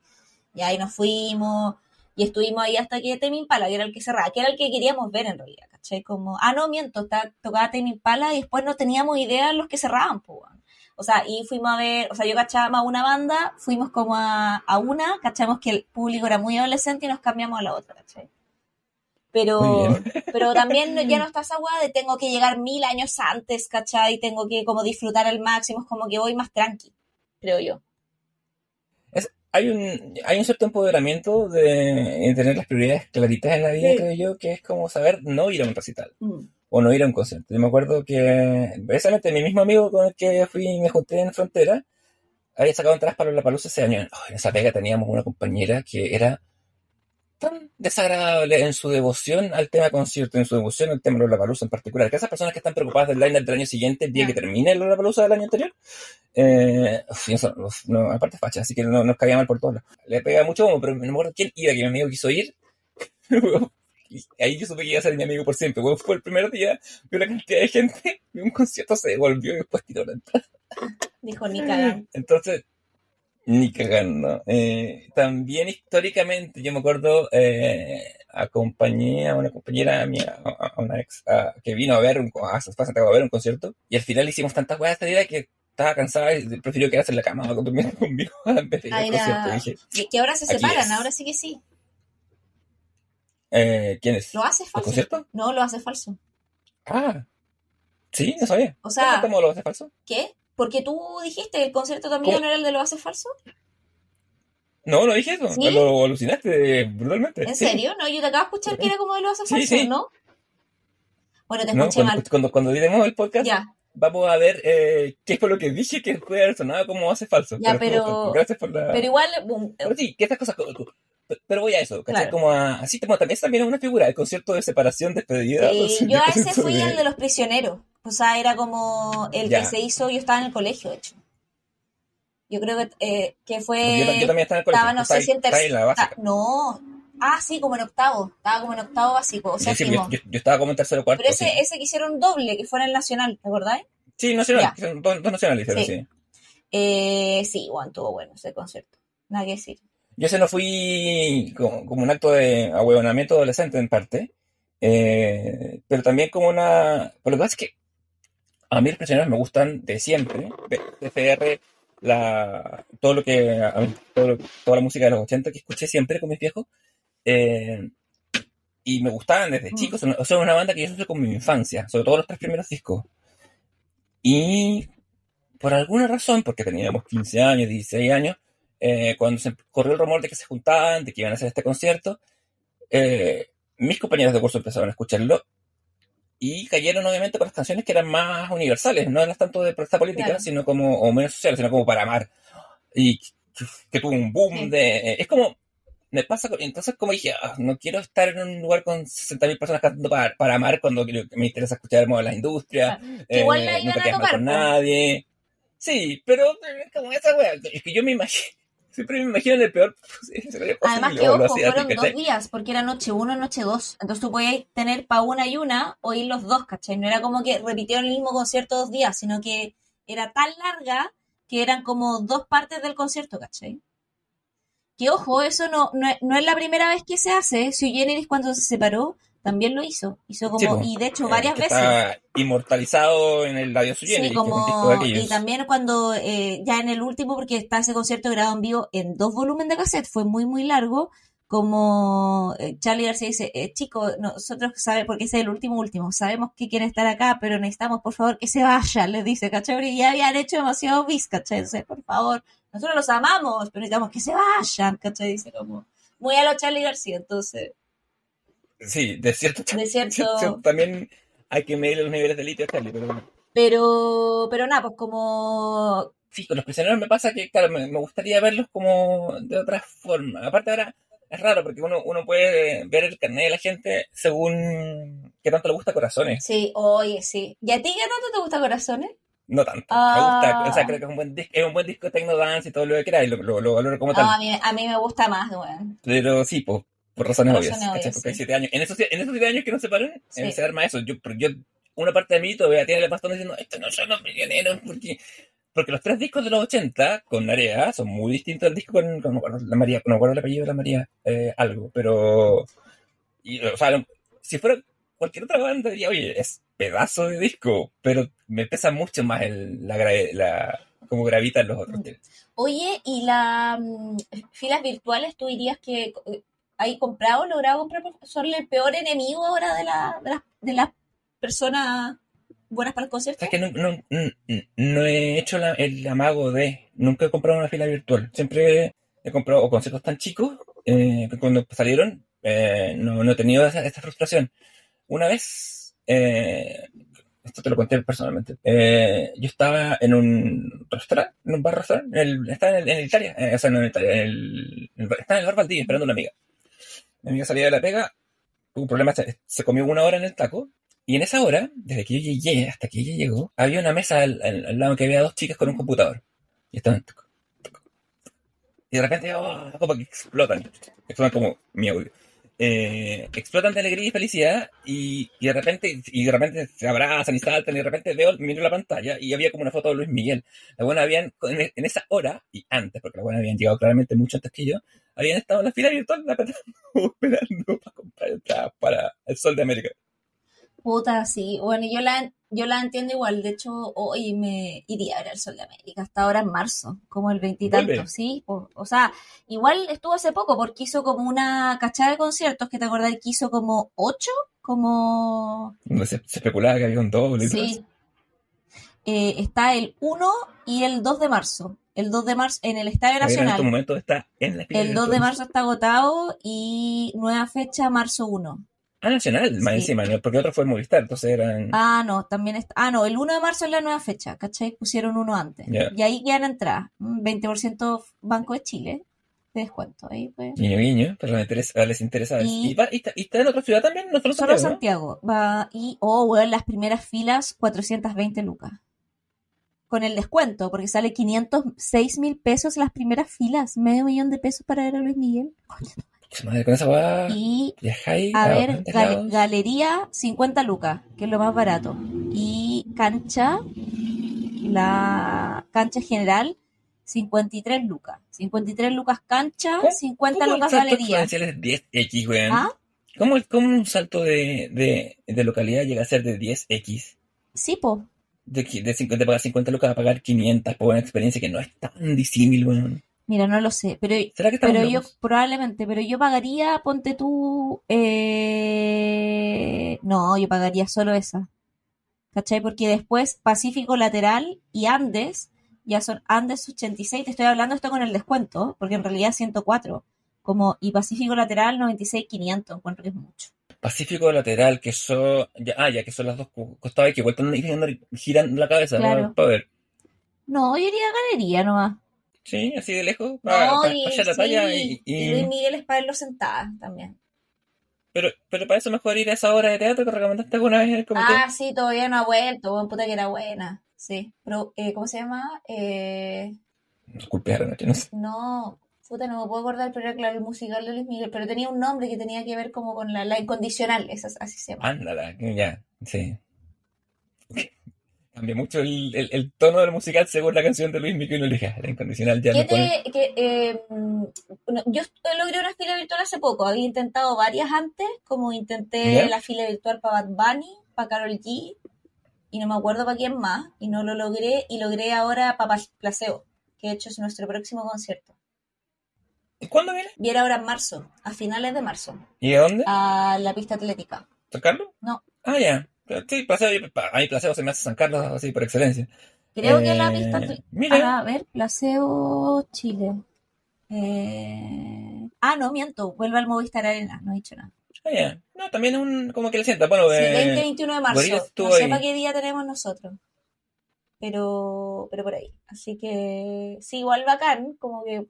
Y ahí nos fuimos y estuvimos ahí hasta que Temi Impala, que era el que cerraba, que era el que queríamos ver en realidad, ¿cachai? Como, ah, no, miento, tocaba Temi Impala y después no teníamos idea de los que cerraban, pues, o sea, y fuimos a ver, o sea, yo cachaba a una banda, fuimos como a, a una, cachamos que el público era muy adolescente y nos cambiamos a la otra, ¿cachai? Pero, pero también ya no está esa de tengo que llegar mil años antes, ¿cachai? Y tengo que como disfrutar al máximo, es como que voy más tranqui, creo yo. Hay, un, hay un cierto empoderamiento de, tener las prioridades claritas en la vida, creo yo, que es como saber no ir a un recital. Mm o no ir a un concierto. Yo me acuerdo que precisamente mi mismo amigo con el que fui y me junté en frontera había sacado entradas para la palusa ese año. en esa pega teníamos una compañera que era tan desagradable en su devoción al tema concierto, en su devoción al tema de la palusa en particular, que esas personas que están preocupadas del line del año siguiente, el día que termine la palusa del año anterior, eh, no, aparte facha, así que no, nos caía mal por todos Le pega mucho, pero no me acuerdo quién iba, que mi amigo quiso ir, Y ahí yo supe que iba a ser mi amigo por siempre. Bueno, fue el primer día, vio la cantidad de gente, vio un concierto, se devolvió y después tiró la entrada. Dijo, ni cagando. Entonces, ni cagando. Eh, también históricamente, yo me acuerdo, eh, acompañé a una compañera mía, a, una ex, que vino a ver un, a, a ver un concierto, y al final hicimos tantas weas esta día que estaba cansada y prefirió quedarse en la cama o dormir conmigo en vez de ir al concierto. Dije, que ahora se separan, ahora sí que sí. Eh, ¿Quién es? ¿Lo hace falso? concierto? No, lo hace falso. Ah, sí, no sabía. O sea, ¿cómo lo hace falso? ¿Qué? Porque tú dijiste el concierto también no era el de lo hace falso. No, no dije eso. Lo alucinaste brutalmente. ¿En serio? No, yo te acabo de escuchar que era como de lo hace falso, ¿no? Bueno, te escuché cuando, mal. Cuando, cuando diremos el podcast, ya. vamos a ver eh, qué fue lo que dije que puede haber sonado como hace falso. Ya, pero. Gracias por la. Pero igual. pero sí, que estas cosas pero voy a eso, ¿cachai? Como a, así como también es también una figura, el concierto de separación, despedida. Sí, yo a ese fui el de los prisioneros. O sea, era como el que se hizo, yo estaba en el colegio, de hecho. Yo creo que, eh, que fue. Yo, también estaba en el colegio. Estaba, no sé si en tercero. No. Ah, sí, como en octavo. Estaba como en octavo básico. O sea, sí, yo, yo, estaba como en tercero cuarto. Pero ese, ese que hicieron doble, que fue en el Nacional, ¿te acordáis? Sí, Nacional. Dos, dos nacionales hicieron, sí. Sí, eh, sí bueno, estuvo bueno ese concierto. Nada que decir. Yo se lo fui como, un acto de ahueonamiento adolescente en parte, eh, pero también como una... Por lo que pasa es que a mí los prisioneros me gustan de siempre, PFR, la, todo lo que, toda la música de los 80 que escuché siempre con mis viejos, eh, y me gustaban desde mm. chicos, o sea, una banda que yo soy con mi infancia, sobre todo los tres primeros discos. Y por alguna razón, porque teníamos 15 años, 16 años, eh, cuando se corrió el rumor de que se juntaban, de que iban a hacer este concierto, eh, mis compañeros de curso empezaron a escucharlo y cayeron obviamente por las canciones que eran más universales, no eran tanto de protesta política, sino como, o menos sociales, sino como para amar. Y que tuvo un boom de... Es como, me pasa, entonces como dije, ah, no quiero estar en un lugar con 60.000 personas cantando para, para amar cuando me interesa escuchar el modo de la industria, igual eh, no te con nadie. Sí, pero como esa wea, es que yo me imagino, Siempre me imagino el peor. Además que, ojo, fueron dos días, porque era noche uno, noche dos. Entonces tú podías tener para una y una o ir los dos, ¿cachai? No era como que repitieron el mismo concierto dos días, sino que era tan larga que eran como dos partes del concierto, ¿cachai? Que ojo, eso no, no, es la primera vez que se hace. Si Generis cuando se separó, también lo hizo. Hizo como, y de hecho eh, varias veces. Está inmortalizado en el. Sí, como, y también cuando, eh, ya en el último, porque está ese concierto grabado en vivo en dos volúmenes de cassette, fue muy, muy largo. Como eh, Charlie García dice, eh, chicos, nosotros sabemos, porque ese es el último último, sabemos que quieren estar acá, pero necesitamos, por favor, que se vayan, les dice, ¿cachai? Y ya habían hecho demasiado bis, ¿cachai? por favor, nosotros los amamos, pero necesitamos que se vayan, ¿cachai? Dice como, muy a lo Charlie García, entonces Sí, de cierto. De cierto... También hay que medir los niveles de litio, Charlie, pero Pero, pero nada, pues como... Sí, con los prisioneros me pasa que, claro, me, gustaría verlos como de otra forma. Aparte ahora es raro porque uno, uno puede ver el carnet de la gente según qué tanto le gusta Corazones. Sí, oye, sí. ¿Y a ti qué tanto te gusta Corazones? No tanto. Me gusta, o sea, ah. creo que es un buen, disco, es un buen disco techno dance y todo lo que quieras y lo, lo, valoro como tal. a, mí, a mí me gusta más, güey. Pero sí, pues, por razones, Razones obvias. obvias, Porque hay sí. siete años. En esos, en esos siete años que nos separan, Sí. eh, se arma eso. Yo, yo, una parte de mí todavía tiene el bastón diciendo, estos no son los prisioneros, porque, porque los tres discos de los 80 con Narea son muy distintos al disco con, con- no acuerdo la María, no acuerdo el apellido de la María, eh, algo, pero, y, o sea, si fuera cualquier otra banda diría, oye, es pedazo de disco, pero me pesa mucho más el, la, la, como gravitan los otros. Mm. Oye, ¿y las filas virtuales tú dirías que hay comprado, logrado comprar, son el peor enemigo ahora de la, de las de personas buenas para el concierto? Es que no, no, no- no he hecho la- el amago de. Nunca he comprado una fila virtual. Siempre he comprado conciertos tan chicos eh, que cuando salieron eh, no, no he tenido esa, esa frustración. Una vez, eh, esto te lo conté personalmente, eh, yo estaba en un restaurante, en un bar restaurante, estaba en, el- en Italia, eh, o sea, no en Italia, en el, estaba en el bar Valdivia esperando a una amiga. Mi amiga salía de la pega, tuvo un problema, se, comió una hora en el taco, y en esa hora, desde que yo llegué hasta que ella llegó, había una mesa al, al- al lado que había dos chicas con un computador. Y estaban. tuc, tuc, tuc. Y de repente, oh, como que explotan. Explotan como mi audio. Eh, explotan de alegría y felicidad. Y, y de repente, y de repente se abrazan y saltan. Y de repente veo, miro la pantalla y había como una foto de Luis Miguel. La buena habían, en, esa hora, y antes, porque la buena habían llegado claramente mucho antes que yo, habían estado en la fila virtual esperando para comprar entradas para el Sol de América. Puta, sí. Bueno, yo la, yo la entiendo igual. De hecho, hoy me iría a ver el Sol de América, hasta ahora en marzo, como el veintitantos, Vuelve. ¿sí? O, o sea, igual estuvo hace poco porque hizo como una cachada de conciertos que te acordás que hizo como ocho, como... Donde se, se especulaba que había un doble. Sí. Eh, está el 1 y el 2 de marzo. El 2 de marzo en el Estadio Javier en Nacional. momentos está en la El 2 de marzo está agotado y nueva fecha marzo 1. Ah, Nacional, más Sí. encima, ¿no? porque otro fue Movistar, entonces eran... Ah, no, también está. Ah, no, el 1 de marzo es la nueva fecha, ¿cachai? Pusieron uno antes. Ya. Y ahí quedan entradas. Mm, 20% Banco de Chile. De descuento. Ahí pues. Guiño, guiño, pero les interesa, les interesa. Y- Y, va- y está, y está en otra ciudad también, no solo Solo Santiago, Santiago. Va, y, oh, weón, las primeras filas, 420 lucas. Con el descuento, porque sale 506 mil pesos las primeras filas. Medio millón de pesos para ver a Luis Miguel. Coño. ¿No? Madre, con esa va Y viajáis A a ver, gal- galería 50 lucas, que es lo más barato. Y cancha, la cancha general 53 lucas. 53 lucas cancha, ¿Cómo- 50 ¿Cómo lucas galería. exponencial es 10x, weón? ¿Ah? ¿Cómo, cómo un salto de, de, de localidad llega a ser de 10x? Sí, po. De, de, 50, de pagar 50 lucas a pagar 500 por una experiencia que no es tan disímil, weón. Mira, no lo sé, pero, ¿Será que pero yo probablemente, pero yo pagaría, ponte tú, eh, no, yo pagaría solo esa. ¿Cachai? Porque después Pacífico Lateral y Andes, ya son Andes 86, te estoy hablando esto con el descuento, porque en realidad 104, como, y Pacífico Lateral 96, 500, encuentro que es mucho. Pacífico lateral, que son. Ya, ah, ya que son las dos co- costados y que vueltan girando, girando la cabeza Claro. ¿no? para ver. No, yo iría a galería nomás. Sí, así de lejos, para, No, para y, la sí, talla y, y- y Luis Miguel es para verlo sentada también. Pero, pero para eso mejor ir a esa obra de teatro que recomendaste alguna vez en el comité. Ah, sí, todavía no ha vuelto, buen puta que era buena. Sí, pero, eh, ¿cómo se llama? Eh, Disculpe, ahora no sé. no, puta, no me puedo acordar, pero era claro, el musical de Luis Miguel, pero tenía un nombre que tenía que ver como con la, la incondicional, esa, así se llama. Ándala, ya, sí. Cambia mucho el, el, el tono del musical según la canción de Luis Miguel y no le dije, "Ah, la incondicional ya ¿Qué no pone. te- que, eh, mm, yo logré una fila virtual hace poco, había intentado varias antes, como intenté ¿Ya? la fila virtual para Bad Bunny, para Karol G, y no me acuerdo para quién más, y no lo logré, y logré ahora para Placebo, que de hecho es nuestro próximo concierto. ¿Y cuándo viene? Viene ahora en marzo, a finales de marzo, ¿Y de dónde? a la pista atlética. ¿San Carlos? No. Ah, ya. Sí, placebo, a mí placebo se me hace San Carlos así por excelencia. Creo que la Eh, pista atl- mira. a ver, Placebo Chile. Eh, Ah, no, miento, vuelve al Movistar Arena, no he dicho nada. Ah, ya. No, también es un, como que le sienta. Bueno, Sí, eh, 20-21 de marzo. No ahí. para qué día tenemos nosotros. Pero, pero por ahí. Así que sí, igual bacán, como que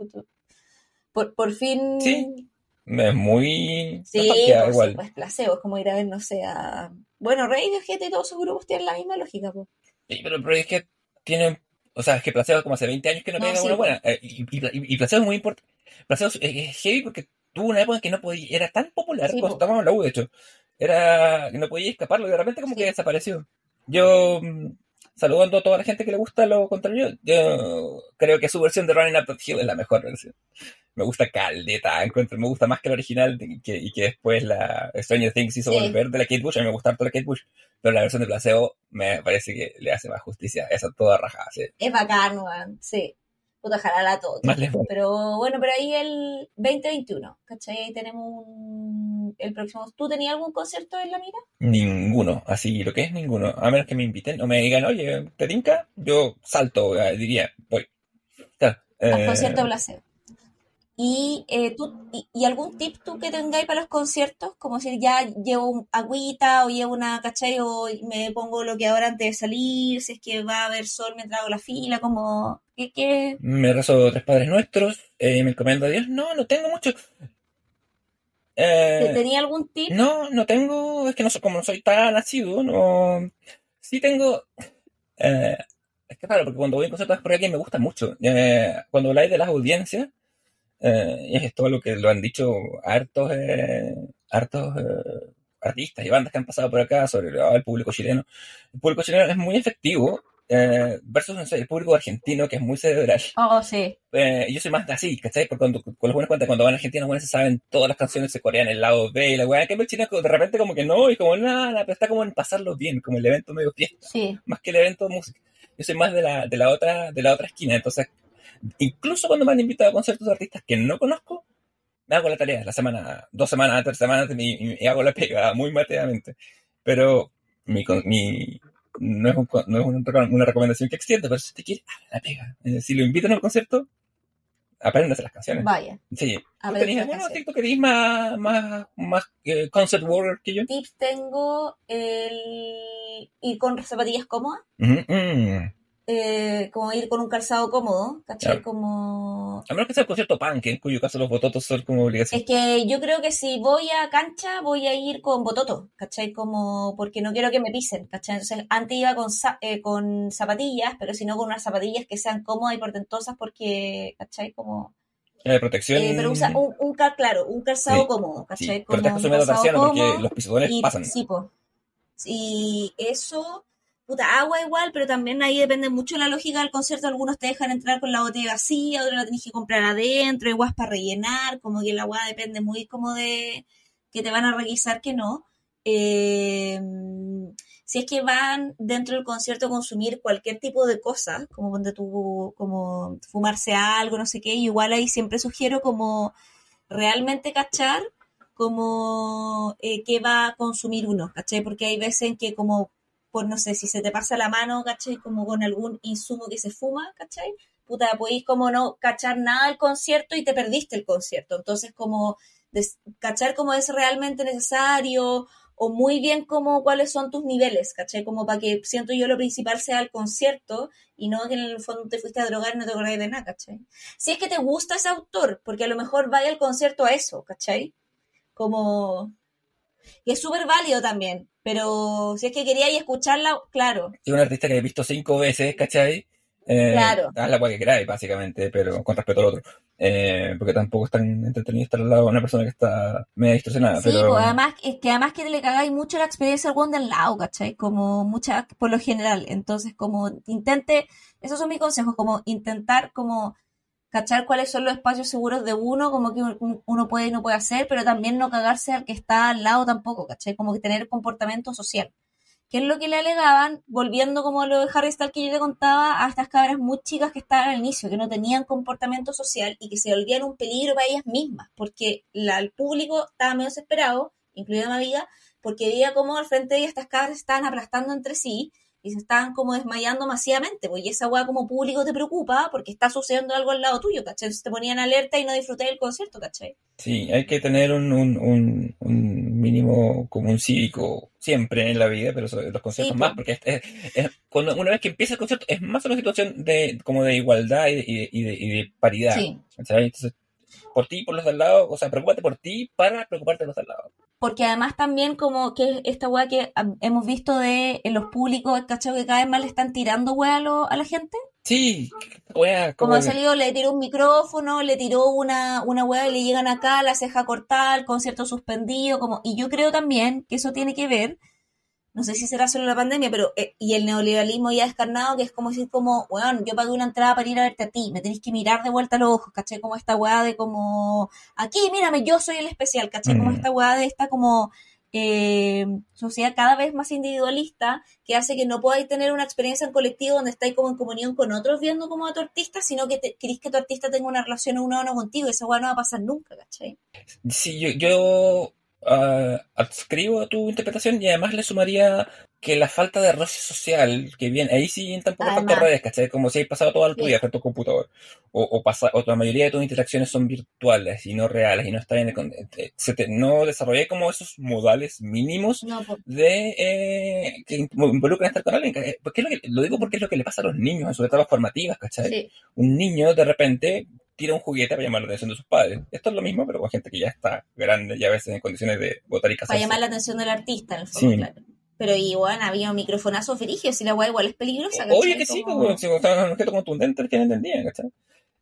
por, por fin. Sí, es muy Sí, pues, igual. sí, pues placebo, es como ir a ver, no sé, a... Bueno, Radiohead y todos sus grupos tienen la misma lógica, pues. Sí, pero, pero es que tiene, o sea, es que Placebo como hace 20 años que no No, pega sí, una pues. buena. Eh, y, y, y Placebo es muy importante. Placebo es, heavy porque tuvo una época en que no podía, era tan popular, Sí, cuando po. estábamos en la U, de hecho, era no podía escaparlo y de repente como que desapareció. Yo, mm, saludando a toda la gente que le gusta lo contrario, yo creo que su versión de Running Up That Hill es la mejor versión. Me gusta Caldeta, encuentro, me gusta más que la original y que, y que después la Stranger Things hizo Sí. volver de la Kate Bush. A mí me gusta harto la Kate Bush, pero la versión de Placebo me parece que le hace más justicia. Esa toda rajada, sí. Es bacán, weón. Sí. Puta, ojalá todo. Lejos. Pero bueno, pero ahí el 2021, ¿cachai? Ahí tenemos un... el próximo. ¿Tú tenías algún concierto en la mira? Ninguno, así lo que es ninguno. A menos que me inviten o me digan, oye, ¿te tinca? Yo salto, eh, diría, voy. Claro, Al eh, concierto Placebo. Y, eh, tú, y, y algún tip tú que tengáis para los conciertos? Como si ya llevo un agüita o llevo una, ¿cachai? O me pongo lo que ahora antes de salir, si es que va a haber sol mientras hago la fila, como... ¿Qué, qué? Me rezo tres padres nuestros, eh, me encomiendo a Dios. No, no tengo mucho. Eh, ¿Tenía algún tip? no, no tengo, es que no soy, como no soy tan asiduo, no. Sí tengo. eh, es que claro, porque cuando voy a conciertos por alguien me gusta mucho. Eh, cuando habláis de las audiencias, eh, y es esto lo que lo han dicho hartos, eh, hartos eh, artistas y bandas que han pasado por acá sobre ah, el público chileno. El público chileno es muy efectivo eh, versus no sé, el público argentino que es muy cerebral. Oh, sí. Eh, yo soy más de así, ¿cachai? Porque cuando, con los buenos cuentas, cuando van a Argentina, los buenos se saben todas las canciones, se corean el lado B y la weá. Que el chino de repente como que no, y como nada, nada, pero está como en pasarlo bien, como el evento medio fiesta, Sí. más que el evento de música. Yo soy más de la, de la otra, de la otra esquina, entonces, incluso cuando me han invitado a conciertos de artistas que no conozco, me hago la tarea, la semana, dos semanas, tres semanas, y, y- hago la pega muy mateadamente. Pero mi, mi, no es, un no es una, una recomendación que extienda, pero si usted quiere, haga la pega. Eh, si lo invitan al concierto, apréndase las canciones. Vaya. Sí. A ¿Tú ver, tenías alguno. TikTok que más, más, más eh, que yo? Tips tengo el ir con zapatillas cómodas, mm. Eh, como ir con un calzado cómodo, ¿cachai? Claro. Como... A menos que sea un concierto punk, en cuyo caso los bototos son como obligación. Es que yo creo que si voy a cancha voy a ir con bototo, ¿cachai? Como porque no quiero que me pisen, ¿cachai? Entonces antes iba con, eh, con zapatillas, pero si no con unas zapatillas que sean cómodas y portentosas porque, ¿cachai? Como... De protección. eh, pero usa un, un cal- claro, un calzado Sí, cómodo, sí, ¿cachai? pero estás Como un calzado tarsiano porque los pisotones Y, pasan. sí, po. Y eso, puta, agua igual, pero también ahí depende mucho de la lógica del concierto. Algunos te dejan entrar con la botella vacía, otros la tenés que comprar adentro, igual para rellenar, como que la agua depende muy como de que te van a requisar que no. Eh, si es que van dentro del concierto a consumir cualquier tipo de cosa, como donde tú, como fumarse algo, no sé qué, igual ahí siempre sugiero como realmente cachar como eh, qué va a consumir uno, ¿cachai? Porque hay veces en que como, por no sé, si se te pasa la mano, ¿cachai? Como con algún insumo que se fuma, ¿cachai? Puta, podéis como no cachar nada del concierto y te perdiste el concierto. Entonces, como cachar como es realmente necesario o muy bien como cuáles son tus niveles, ¿cachai? Como para que siento yo lo principal sea el concierto y no que en el fondo te fuiste a drogar y no te acordás de nada, ¿cachai? Si es que te gusta ese autor, porque a lo mejor vaya al concierto a eso, ¿cachai? Como... Y es súper válido también, pero si es que queríais escucharla, claro, Es un artista que he visto cinco veces, ¿cachai? Eh, Claro. Haz la cual que queráis, básicamente, pero con respeto al otro. Eh, porque tampoco es tan entretenido estar al lado de una persona que está media distorsionada. Sí, pero... pues además, es que además que le cagáis mucho la experiencia al one del lado, ¿cachai? Como mucha, por lo general. Entonces, como intente, esos son mis consejos, como intentar como cachar cuáles son los espacios seguros de uno, como que un- uno puede y no puede hacer, pero también no cagarse al que está al lado tampoco, ¿cachai? Como que tener comportamiento social. ¿Qué es lo que le alegaban? Volviendo como lo de Harry Styles que yo te contaba, a estas cabras muy chicas que estaban al inicio, que no tenían comportamiento social y que se volvían un peligro para ellas mismas, porque la- el público estaba medio desesperado, incluida mi amiga, porque veía como al frente de ellas estas cabras estaban aplastando entre sí y se estaban como desmayando masivamente, pues y esa weá como público te preocupa porque está sucediendo algo al lado tuyo, ¿cachai? Entonces te ponían alerta y no disfruté del concierto, ¿cachai? Sí, hay que tener un, un, un, un mínimo común cívico siempre en la vida, pero sobre los conciertos Sí, más, po. porque es, es- es- cuando una vez que empieza el concierto es más una situación de como de igualdad y de, y de, y de- y de paridad. Sí. ¿cachai? Entonces, por ti y por los de al lado, o sea, preocúpate por ti para preocuparte de los de al lado. Porque además también como que esta weá que hemos visto de en los públicos, ¿cachai? Que cada vez más le están tirando weá a, lo- a la gente. Sí, Como como ha salido, le tiró un micrófono, le tiró una, una weá y le llegan acá, la ceja cortada, el concierto suspendido, como, y yo creo también que eso tiene que ver, no sé si será solo la pandemia, pero, eh, y el neoliberalismo ya descarnado, que es como decir como, weón, yo pagué una entrada para ir a verte a ti, me tenéis que mirar de vuelta a los ojos, ¿cachai? Como esta weá de como, aquí, mírame, yo soy el especial, ¿cachai? Como Mm. esta weá de esta como, eh, sociedad cada vez más individualista que hace que no podáis tener una experiencia en colectivo donde estáis como en comunión con otros viendo como a tu artista, sino que te, querís que tu artista tenga una relación uno a uno contigo y esa weá no va a pasar nunca, ¿cachai? Sí, yo, yo ah, adscribo a tu interpretación y además le sumaría que la falta de roce social, que bien, ahí sí entran por factor redes, ¿cachai? Como si hay pasado toda tu Sí. vida frente a tu computador. O, o, pasa, o la mayoría de tus interacciones son virtuales y no reales y no están en el, con- eh, se te- no desarrollé como esos modales mínimos No, de eh, que involucran estar con alguien. eh, Porque lo, que- lo digo porque es lo que le pasa a los niños en sus etapas formativas, ¿cachai? sí. un niño de repente tira un juguete para llamar la atención de sus padres. Esto es lo mismo, pero con gente que ya está grande y a veces en condiciones de votar y Para casarse. llamar la atención del artista, en el fondo, Sí. claro. Pero igual había un microfonazo ferigios y la weá igual es peligrosa, ¿cachai? Oye, que sí, Como- pues, si usaban un objeto contundente, que no entendían, ¿cachai?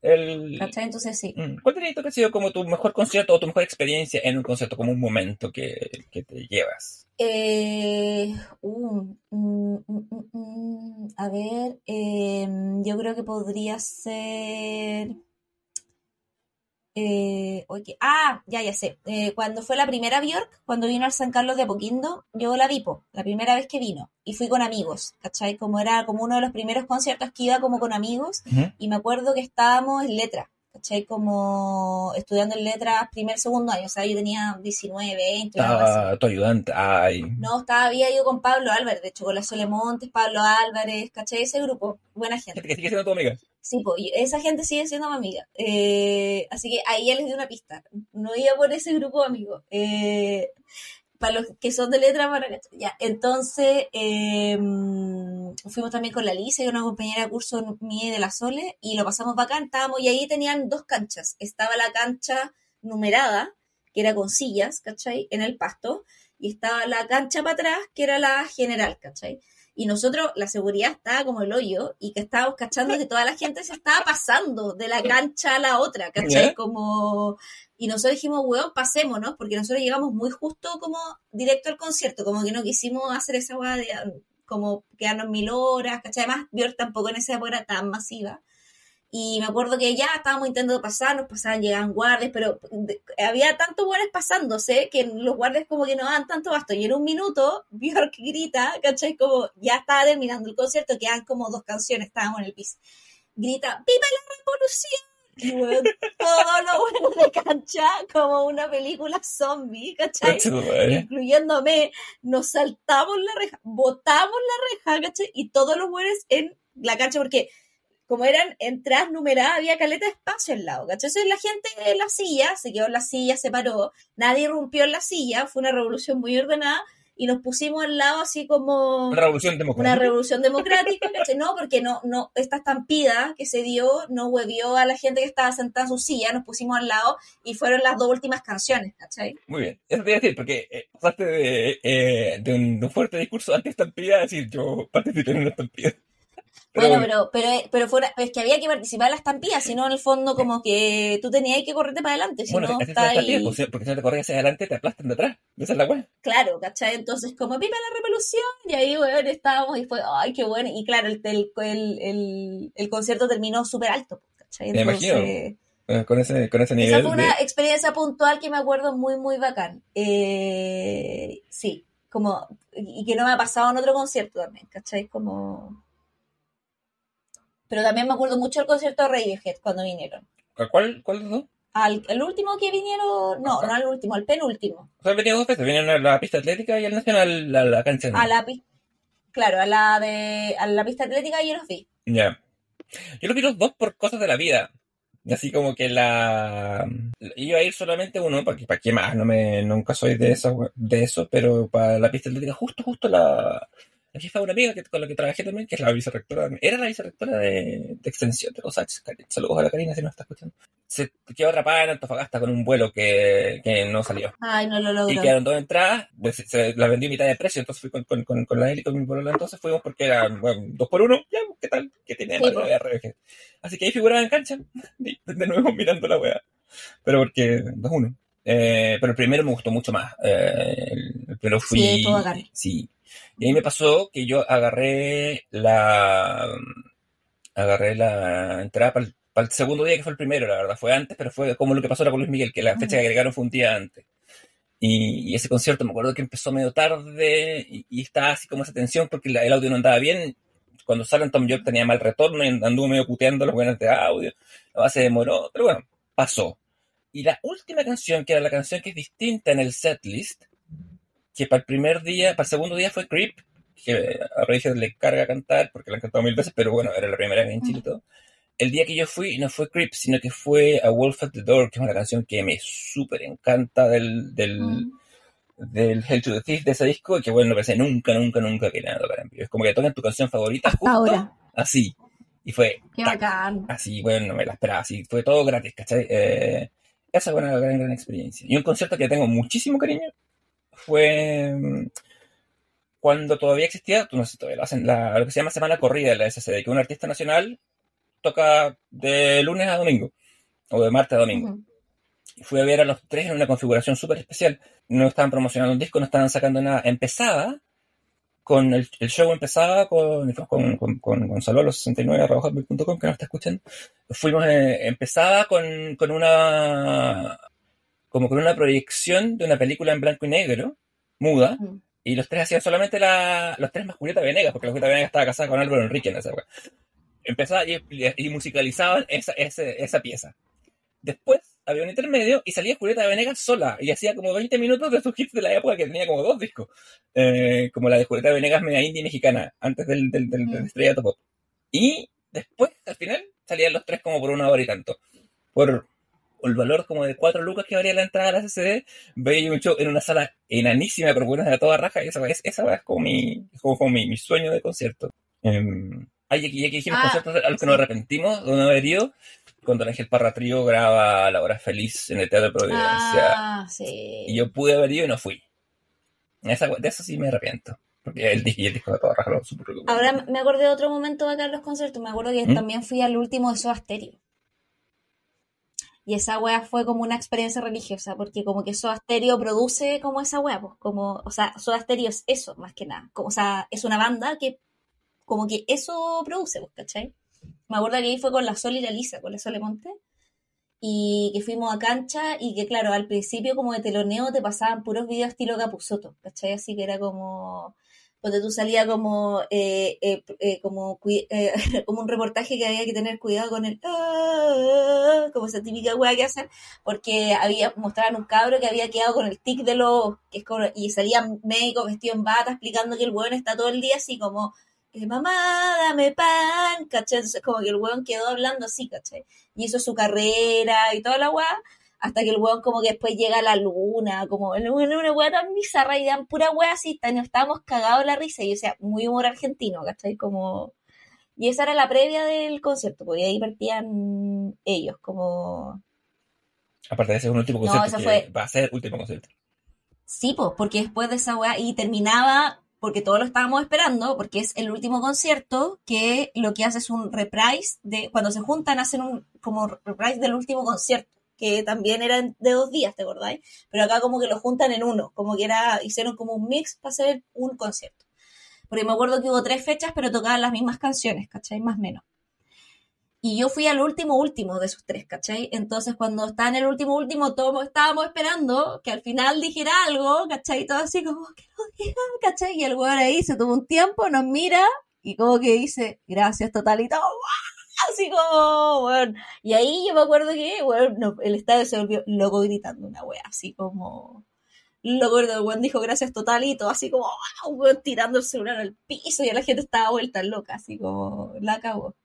El... ¿Cachai? Entonces sí. Mm, ¿Cuál dirías que ha sido como tu mejor concierto o tu mejor experiencia en un concierto, como un momento que, que te llevas? Eh, uh, mm, mm, mm, mm, a ver, eh, yo creo que podría ser... Eh, ah, ya, ya sé. Eh, cuando fue la primera Bjork, cuando vino al San Carlos de Apoquindo, yo la vi, po, la primera vez que vino. Y fui con amigos, ¿cachai? Como era como uno de los primeros conciertos que iba como con amigos. Y me acuerdo que estábamos en letra, ¿cachai? Como estudiando en letras primer, segundo año. O sea, yo tenía 19, 20, una cosa así. Estaba tu ayudante. Ay. No, estaba, había ido con Pablo Álvarez, de hecho, con la Sole Montes, Pablo Álvarez, ¿cachai? Ese grupo, buena gente. Que sigue siendo tu amiga. Sí, pues, esa gente sigue siendo mi amiga. Eh, así que ahí ya les di una pista. No iba por ese grupo de amigos. Eh, para los que son de letra, para. Ya, entonces, eh, fuimos también con la que es una compañera de curso mía y de la Sole, y lo pasamos bacán, estábamos, y ahí tenían dos canchas. Estaba la cancha numerada, que era con sillas, ¿cachai? En el pasto, y estaba la cancha para atrás, que era la general, ¿cachai? Y nosotros, la seguridad estaba como el hoyo, y que estábamos cachando que toda la gente se estaba pasando de la cancha a la otra, ¿cachai? Como... Y nosotros dijimos, weón, pasémonos, porque nosotros llegamos muy justo como directo al concierto, como que no quisimos hacer esa weá de como quedarnos mil horas, ¿cachai? Además, Björk tampoco en esa época era tan masiva. Y me acuerdo que ya estábamos intentando pasar, nos pasaban, llegaban guardias, pero había tantos guardias pasándose que los guardias como que no daban tanto basto. Y en un minuto, Björk grita, ¿cachai? Como ya estaba terminando el concierto, quedan como dos canciones, estábamos en el piso. Grita, ¡Viva la revolución! Y weón, todo lo bueno de cancha, como una película zombie, ¿cachai? Incluyéndome, nos saltamos la reja, botamos la reja, ¿cachai? Y todos los buenos en la cancha, porque como eran entradas numeradas, había caleta de espacio al lado, ¿cachai? Entonces la gente en la silla, se quedó en la silla, se paró, nadie irrumpió en la silla, fue una revolución muy ordenada, y nos pusimos al lado así como Una revolución una democrática. revolución democrática, ¿cachai? No, porque no, no, esta estampida que se dio no huevió a la gente que estaba sentada en su silla, nos pusimos al lado y fueron las dos últimas canciones, ¿cachai? Muy bien. Eso te iba a decir, porque eh, pasaste de, eh, de, un, de un fuerte discurso anti-estampida a decir yo participé en una estampida. Pero Bueno, bueno, pero, pero, pero fuera, es que había que participar en la estampida, si no, en el fondo, como que tú tenías que correrte para adelante, si bueno, no, está ahí, porque si no te corres hacia adelante te aplastan de atrás. Esa es la weá. claro, ¿cachai? Entonces, como viva la revolución, y ahí, bueno, estábamos, y fue, ay, qué bueno, y claro, el, el, el, el, concierto terminó súper alto, ¿cachai? Me imagino. Entonces, Eh, Con ese, con ese esa nivel fue de... una experiencia puntual que me acuerdo muy, muy bacán. Eh, sí, como, y que no me ha pasado en otro concierto también, ¿cachai? Como... Pero también me acuerdo mucho del concierto de Radiohead cuando vinieron. ¿Cuál, ¿Cuál de los dos? Al, el último que vinieron, no, no al último, al penúltimo. O sea, venido dos veces. Vinieron a la pista atlética y al Nacional a la cancha. A la pi- claro, a la de a la pista atlética yo los vi. Ya. Yo los vi los dos por cosas de la vida. Así como que la... Iba a ir solamente uno, para para qué más, no me, nunca soy de eso, de eso, pero para la pista atlética justo, justo la, la jefa de una amiga que, con la que trabajé también, que es la vicerrectora, era la vicerrectora de, de extensión de los H. Saludos a la Karina si no está escuchando. Se quedó atrapada en Antofagasta con un vuelo que, que no salió. Ay, no lo logró. Y quedaron dos entradas, pues, se la vendí a mitad de precio, entonces fui con, con, con, con la y con mi polola, entonces fuimos porque eran, bueno, dos por uno, ya, ¿qué tal? ¿Qué tiene Sí, de RBG? Así que ahí figuraba en cancha, de, nuevo mirando la weá. Pero porque, dos uno. Eh, pero el primero me gustó mucho más. Eh, el, el primero fui. Sí, todo. Sí. Y ahí me pasó que yo agarré la. Agarré la entrada para el, segundo día, que fue el primero, la verdad. Fue antes, pero fue como lo que pasó ahora con Luis Miguel, que la fecha que agregaron fue un día antes. Y, y ese concierto me acuerdo que empezó medio tarde y, y estaba así como esa tensión porque la- el audio no andaba bien. Cuando salen Tom York tenía mal retorno y anduvo medio puteando los buenos de audio. La base demoró, pero bueno, pasó. Y la última canción, que era la canción que es distinta en el setlist, que para el primer día, para el segundo día fue Creep, que a Radiohead le carga cantar porque la han cantado mil veces, pero bueno, era la primera vez en Chile y todo. El día que yo fui no fue Creep, sino que fue A Wolf at the Door, que es una canción que me súper encanta del, del, Mm. del Hell to the Thief de ese disco, y que bueno, no pensé nunca, nunca, nunca que nada tocar en vivo. Es como que tocan tu canción favorita justo ahora. así. Y fue Qué tac, bacán. así, bueno, no me la esperaba, así, fue todo gratis, ¿cachai? Eh, esa fue una gran, gran experiencia. Y un concierto que tengo muchísimo cariño fue mm, cuando todavía existía, tú no sé todavía lo hacen, la- lo que se llama Semana Corrida de la SCD, que un artista nacional toca de lunes a domingo, o de martes a domingo. Ujú. Fui a ver a los tres en una configuración súper especial. No estaban promocionando un disco, no estaban sacando nada. Empezaba con el, el show empezaba con, con, con, con Gonzalo los 69 arroba hotmail.com, que nos está escuchando. Fuimos, eh, empezaba con, con una como con una proyección de una película en blanco y negro, muda, Mm. y los tres hacían solamente la, los tres más Julieta Venegas, porque la Julieta Venegas estaba casada con Álvaro Enrique en esa época. Empezaba y, y musicalizaban esa, ese- esa pieza. Después había un intermedio y salía Julieta Venegas sola y hacía como 20 minutos de sus hits de la época que tenía como dos discos. Eh, como la de Julieta Venegas media indie mexicana, antes del, del, del, del Mm. estrellato pop. Y después, al final, salían los tres como por una hora y tanto. Por el valor como de cuatro lucas que valía la entrada a la CCD, veía yo un show en una sala enanísima con buenas de toda raja y esa es, esa es como, mi, como, como mi, mi sueño de concierto. Eh, ay, ya que, ya que dijimos Ah, conciertos a los que nos arrepentimos de no haber ido, cuando el Ángel Parra Trío graba La Hora Feliz en el Teatro de Providencia. Ah, sí. Y yo pude haber ido y no fui. Esa, de eso sí me arrepiento. Porque el, el disco de toda raja lo super. Ahora me acordé de otro momento bacán en los conciertos. Me acuerdo que ¿Mm? también fui al último de Soda Stereo. Y esa wea fue como una experiencia religiosa, porque como que Soda Stereo produce como esa wea, pues como, o sea, Soda Stereo es eso, más que nada. O sea, es una banda que como que eso produce, pues, ¿cachai? Me acuerdo que ahí fue con la Sol y la Lisa, con la Sole Monte, y que fuimos a cancha y que claro, al principio como de teloneo te pasaban puros videos estilo Capuzoto, ¿cachai? Así que era como, donde tú salía como, eh, eh, eh, eh, como un reportaje que había que tener cuidado con el, "Ah", como esa típica weá que hacen, porque había, mostraban un cabro que había quedado con el tic de los, que es como, y salían médicos vestidos en bata explicando que el weón está todo el día así como, mamá, dame pan, ¿cachai? Entonces como que el weón quedó hablando así, ¿cachai? Y hizo su carrera y toda la weá, hasta que el weón como que después llega a la luna, como una weá tan bizarra y dan pura weá así, tan- estábamos cagados la risa, y o sea, muy humor argentino, ¿cachai? Como... Y esa era la previa del concierto, porque ahí partían ellos, como... Aparte de ese es un último No, concierto que fue- va a ser último concierto. Sí, pues, porque después de esa weá, y terminaba, porque todos lo estábamos esperando, porque es el último concierto, que lo que hace es un reprise de, cuando se juntan hacen un como reprise del último concierto, que también era de dos días, ¿te acordáis? Pero acá como que lo juntan en uno, como que era, hicieron como un mix para hacer un concierto. Porque me acuerdo que hubo tres fechas, pero tocaban las mismas canciones, ¿cachai? Más o menos. Y yo fui al último último de esos tres, ¿cachai? Entonces cuando estaba en el último último, todos estábamos esperando que al final dijera algo, ¿cachai? Todo así como, que no diga, ¿cachai? Y el weón ahí se tuvo un tiempo, nos mira y como que dice, gracias totalito, así como, bueno. Y ahí yo me acuerdo que, bueno, no, el estadio se volvió loco gritando una wea, así como... Loco, el weón dijo gracias totalito, así como, ¡ah! un weón tirando el celular al piso y la gente estaba vuelta loca, así como, la acabó.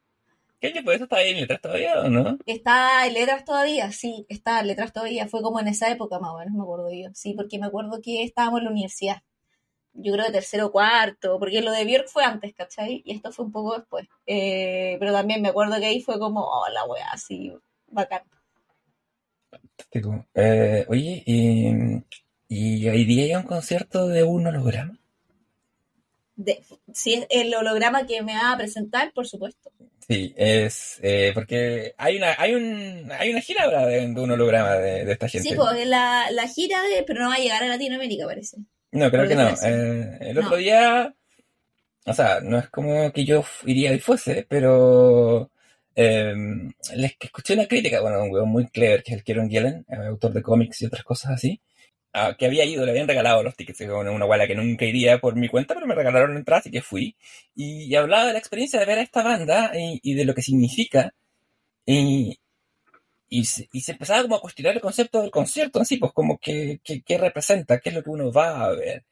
¿Qué año eso? ¿Está ahí en letras todavía o no? Está en letras todavía, sí, está en letras todavía. Fue como en esa época más o menos, me acuerdo yo. Sí, porque me acuerdo que estábamos en la universidad. Yo creo que tercero o cuarto, porque lo de Björk fue antes, ¿cachai? Y esto fue un poco después. Eh, pero también me acuerdo que ahí fue como, oh, la wea, así, bacán. Fantástico. Eh, oye, y, y hoy día hay un concierto de un holograma. De, si es el holograma que me va a presentar, por supuesto. Sí, es eh, porque hay una hay un hay una gira ahora de, de un holograma de, de esta gente. Sí, pues la, la gira, de, pero no va a llegar a Latinoamérica, parece. No, creo que no. Eh, el otro No. día, o sea, no es como que yo iría y fuese, pero eh, les que escuché una crítica, bueno, un weón muy clever, que es el Kieron Gillen, autor de cómics y otras cosas así, ah, que había ido, le habían regalado los tickets, una, una guala que nunca iría por mi cuenta, pero me regalaron entradas y que fui, y, y hablaba de la experiencia de ver a esta banda y, y de lo que significa, y, y se, empezaba como a cuestionar el concepto del concierto en sí, pues como que, que, representa, qué es lo que uno va a ver.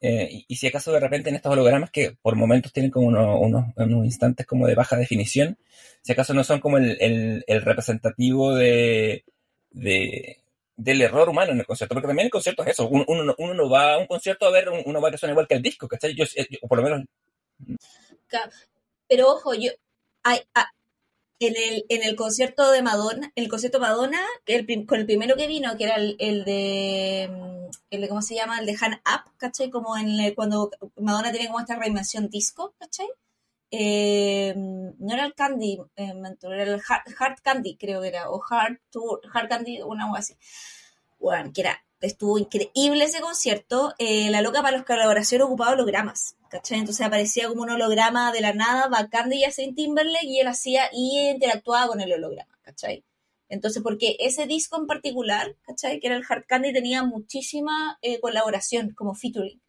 Eh, y, si acaso de repente en estos hologramas que por momentos tienen como uno- unos, unos instantes como de baja definición, si acaso no son como el, el, representativo de, de, del error humano en el concierto, porque también el concierto es eso, uno, uno, no- uno no va a un concierto a ver un- una suena igual que el disco, ¿cachai? Yo, yo- o por lo menos Pero ojo, yo hay, en el, en el concierto de Madonna, el concierto Madonna, el con el primero que vino, que era el, de mm, el de, ¿cómo se llama? El de Han Up, ¿cachai? Como en el- cuando Madonna tiene como esta reinvención disco, ¿cachai? Eh, no era el Candy, eh, era el Hard, Candy, creo que era, o Hard, Tour, Hard Candy, una cosa así. Bueno, que era, estuvo increíble ese concierto. Eh, la loca para los colaboraciones ocupaba hologramas, ¿cachai? Entonces aparecía como un holograma de la nada, bacán de Justin Timberlake, y él hacía y interactuaba con el holograma, ¿cachai? Entonces, porque ese disco en particular, ¿cachai? Que era el Hard Candy, tenía muchísima eh, colaboración, como featuring.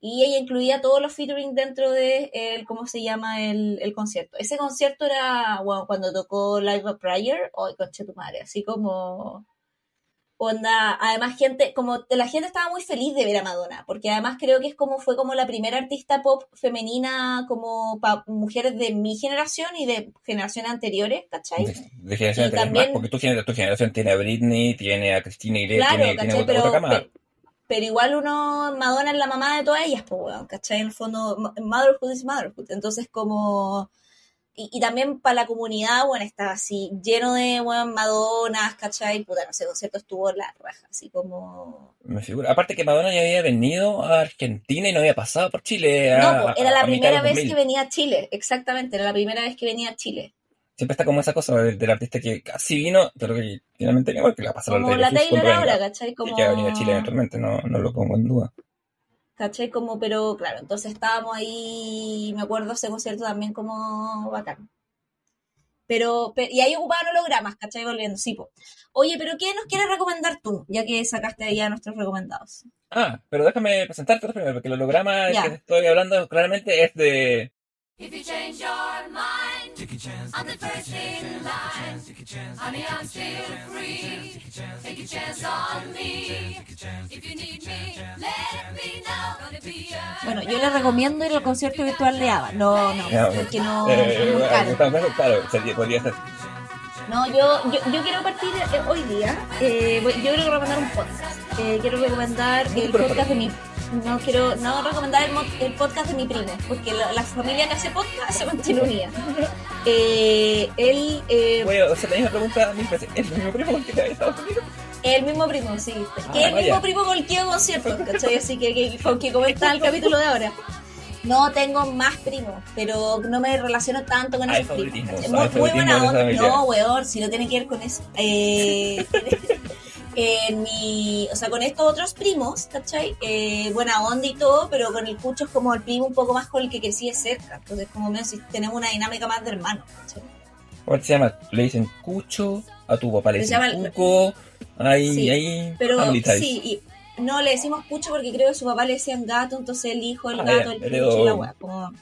Y ella incluía todos los featuring dentro de el, ¿cómo se llama? El, concierto. Ese concierto era, cuando tocó Live of Prayer, ¡ay, conche tu madre! Así como onda, además gente, como la gente estaba muy feliz de ver a Madonna, porque además creo que es como fue como la primera artista pop femenina como para mujeres de mi generación y de generaciones anteriores, ¿cachai? de, de generación Y anterior también- más, porque tu, tu generación tiene a Britney, tiene a Cristina Aguilera, Claro, tiene, tiene otra, Pero, otra pero igual uno, Madonna es la mamá de todas ellas, pues, weón, ¿cachai? En el fondo, mo- motherhood is motherhood. Entonces, como. Y, y también para la comunidad, bueno, estaba así lleno de, weón, Madonas, ¿cachai? Puta, no sé, concierto estuvo la raja, así como. Me figura. Aparte que Madonna ya había venido a Argentina y no había pasado por Chile. a- No, pues, era la primera vez 2000. que venía a Chile, exactamente, era la primera vez que venía a Chile. Siempre está como esa cosa del, del artista que casi vino, pero que finalmente vino porque la pasaron Como la Taylor ahora. ¿cachai? Y que va a venir a Chile eventualmente, no, no lo pongo en duda. ¿Cachai? Como, pero claro, entonces estábamos ahí, me acuerdo ese concierto también como bacán. Pero, pe- y ahí ocupaban hologramas, ¿cachai? Volviendo, sí, po. Oye, pero ¿qué nos quieres recomendar tú? Ya que sacaste ahí a nuestros recomendados. Ah, pero déjame presentarte primero, porque el holograma del Ya. que te estoy hablando claramente es de... If you change your mind, I'm the first in line. Honey, I'm still free. Take a chance on me. If you need me, let me know. Bueno, yo les recomiendo ir al concierto virtual de ABBA. No, no, porque no, eh, es muy eh, caro. claro, podría ser. No, yo, yo, yo quiero partir eh, hoy día. eh, voy- yo quiero recomendar un podcast. Eh, quiero recomendar el podcast de mi. No quiero no recomendar el, el podcast de mi primo, porque la, la familia que hace podcast se mantiene unida. Eh, él, eh, Bueno, o sea, la misma pregunta mil veces. ¿Es el mismo primo con que te el mismo primo, sí. Ah, que es el mismo primo con el que hago conciertos, ¿cachai? Así que, que, que, que comenta el capítulo de ahora. No tengo más primos, pero no me relaciono tanto con esos primos. Muy, muy buena onda. No, weón, si no tiene que ver con eso. Eh, en mi, o sea, con estos otros primos, ¿cachai? Eh, buena onda y todo, pero con el Cucho es como el primo un poco más con el que crecí de cerca. Entonces, como menos si tenemos una dinámica más de hermano, ¿cachai? ¿Cómo se llama? Le dicen Cucho, a tu papá le dicen llaman- Cuco, ahí, Sí, ahí, Pero sí, y no le decimos Cucho porque creo que su papá le decían gato, entonces el hijo, el Ah, gato, ya, el y la weá. como-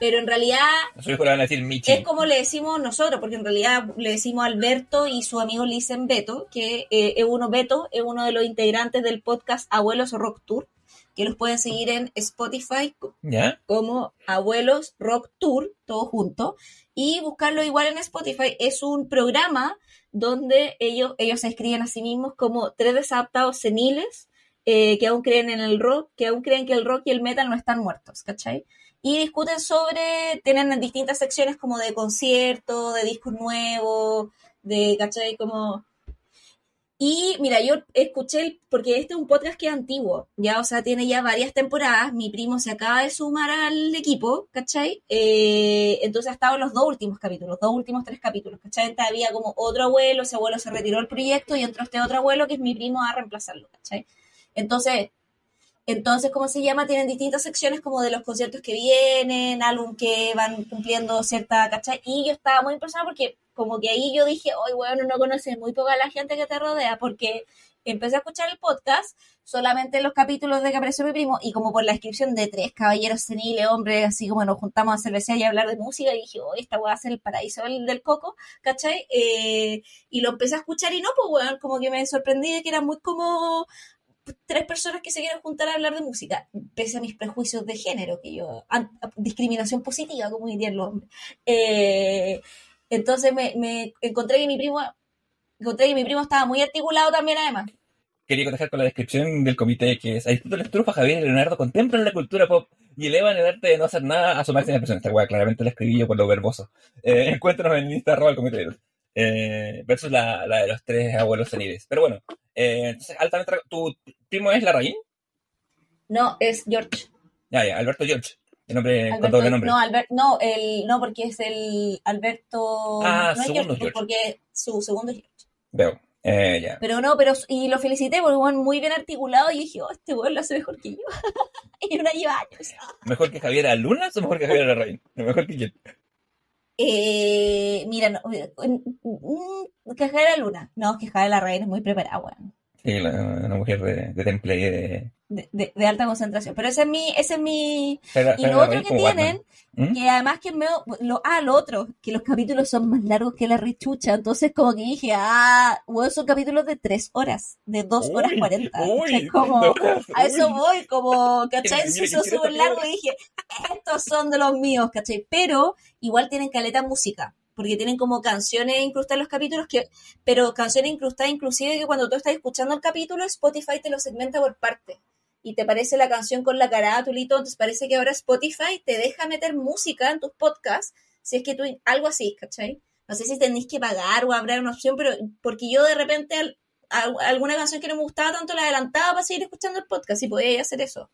Pero en realidad su van a decir Michi. es como le decimos nosotros, porque en realidad le decimos Alberto y sus amigos le dicen Beto, que eh, es uno Beto, es uno de los integrantes del podcast Abuelos Rock Tour, que los pueden seguir en Spotify ¿Ya? como Abuelos Rock Tour, todo junto, y buscarlo igual en Spotify. Es un programa donde ellos, ellos se escriben a sí mismos como tres desadaptados seniles eh, que aún creen en el rock, que aún creen que el rock y el metal no están muertos, ¿cachai? Y discuten sobre, tienen distintas secciones como de concierto, de discos nuevos, de, ¿cachai? Como y mira, yo escuché, el- porque este es un podcast que es antiguo, ya, o sea, tiene ya varias temporadas. Mi primo se acaba de sumar al equipo, ¿cachai? Eh, entonces ha estado en los dos últimos capítulos, dos últimos tres capítulos, ¿cachai? Entonces había como otro abuelo, ese abuelo se retiró del proyecto y entró este otro abuelo que es mi primo a reemplazarlo, ¿cachai? Entonces, entonces, ¿cómo se llama? Tienen distintas secciones como de los conciertos que vienen, álbum que van cumpliendo cierta, ¿cachai? Y yo estaba muy impresionada porque como que ahí yo dije, hoy bueno, no conoces muy poca la gente que te rodea, porque empecé a escuchar el podcast solamente los capítulos de que apareció mi primo y como por la descripción de tres caballeros seniles, hombres, así como nos juntamos a cervecear y hablar de música y dije, hoy esta voy a ser el paraíso del, del coco, ¿cachai? Eh, y lo empecé a escuchar y no, pues bueno, como que me sorprendí de que era muy como tres personas que se quieren juntar a hablar de música, pese a mis prejuicios de género, que yo, discriminación positiva, como dirían los hombres. Eh, entonces me, encontré que mi primo, encontré que mi primo estaba muy articulado también además. Quería contestar con la descripción del comité que es Aristóteles Trufa, Javier y Leonardo contemplan la cultura pop y elevan el arte de no hacer nada a su máxima expresión. Esta weá claramente la escribí yo por lo verboso. Eh, encuéntranos en Insta arroba el comité. Eh, versus la, la de los tres abuelos seniles. Pero bueno, eh, entonces, altamente, ¿tu primo es Larraín? No, es George. Ya, ya, Alberto George. El nombre con Alberto- doble nombre. No, Albert, no, el, no, porque es el Alberto. Ah, no segundo George, George. porque su segundo es George. Veo. Eh, ya. Pero no, pero y lo felicité porque bueno, muy bien articulado y dije, oh, este weón lo hace mejor que yo. y una lleva años. ¿Mejor que Javier Alunas o mejor que Javier Larraín? Mejor que quién. Eh, mira, no, mm, que Javier la Luna. No, es que Javier la Reina es muy preparada, weón. Sí, la- una mujer de, de temple de... De, de- de alta concentración. Pero ese es mi, ese es mi. Y lo otro que tienen. ¿Mm? que además que me. Lo, ah, lo otro, que los capítulos son más largos que la rechucha. Entonces, como que dije, ah, weón, son capítulos de tres horas, de dos horas cuarenta. Como, horas, a eso uy. voy, como, ¿cachai? Hizo quisiera súper esta largo y dije, estos son de los míos, ¿cachai? Pero igual tienen caleta música, porque tienen como canciones incrustadas en los capítulos, que, pero canciones incrustadas inclusive que cuando tú estás escuchando el capítulo, Spotify te lo segmenta por parte. Y te parece la canción con la carátula y entonces parece que ahora Spotify te deja meter música en tus podcasts, si es que tú, algo así, ¿cachai? No sé si tenéis que pagar o habrá una opción, pero porque yo de repente alguna canción que no me gustaba tanto la adelantaba para seguir escuchando el podcast y podía hacer eso.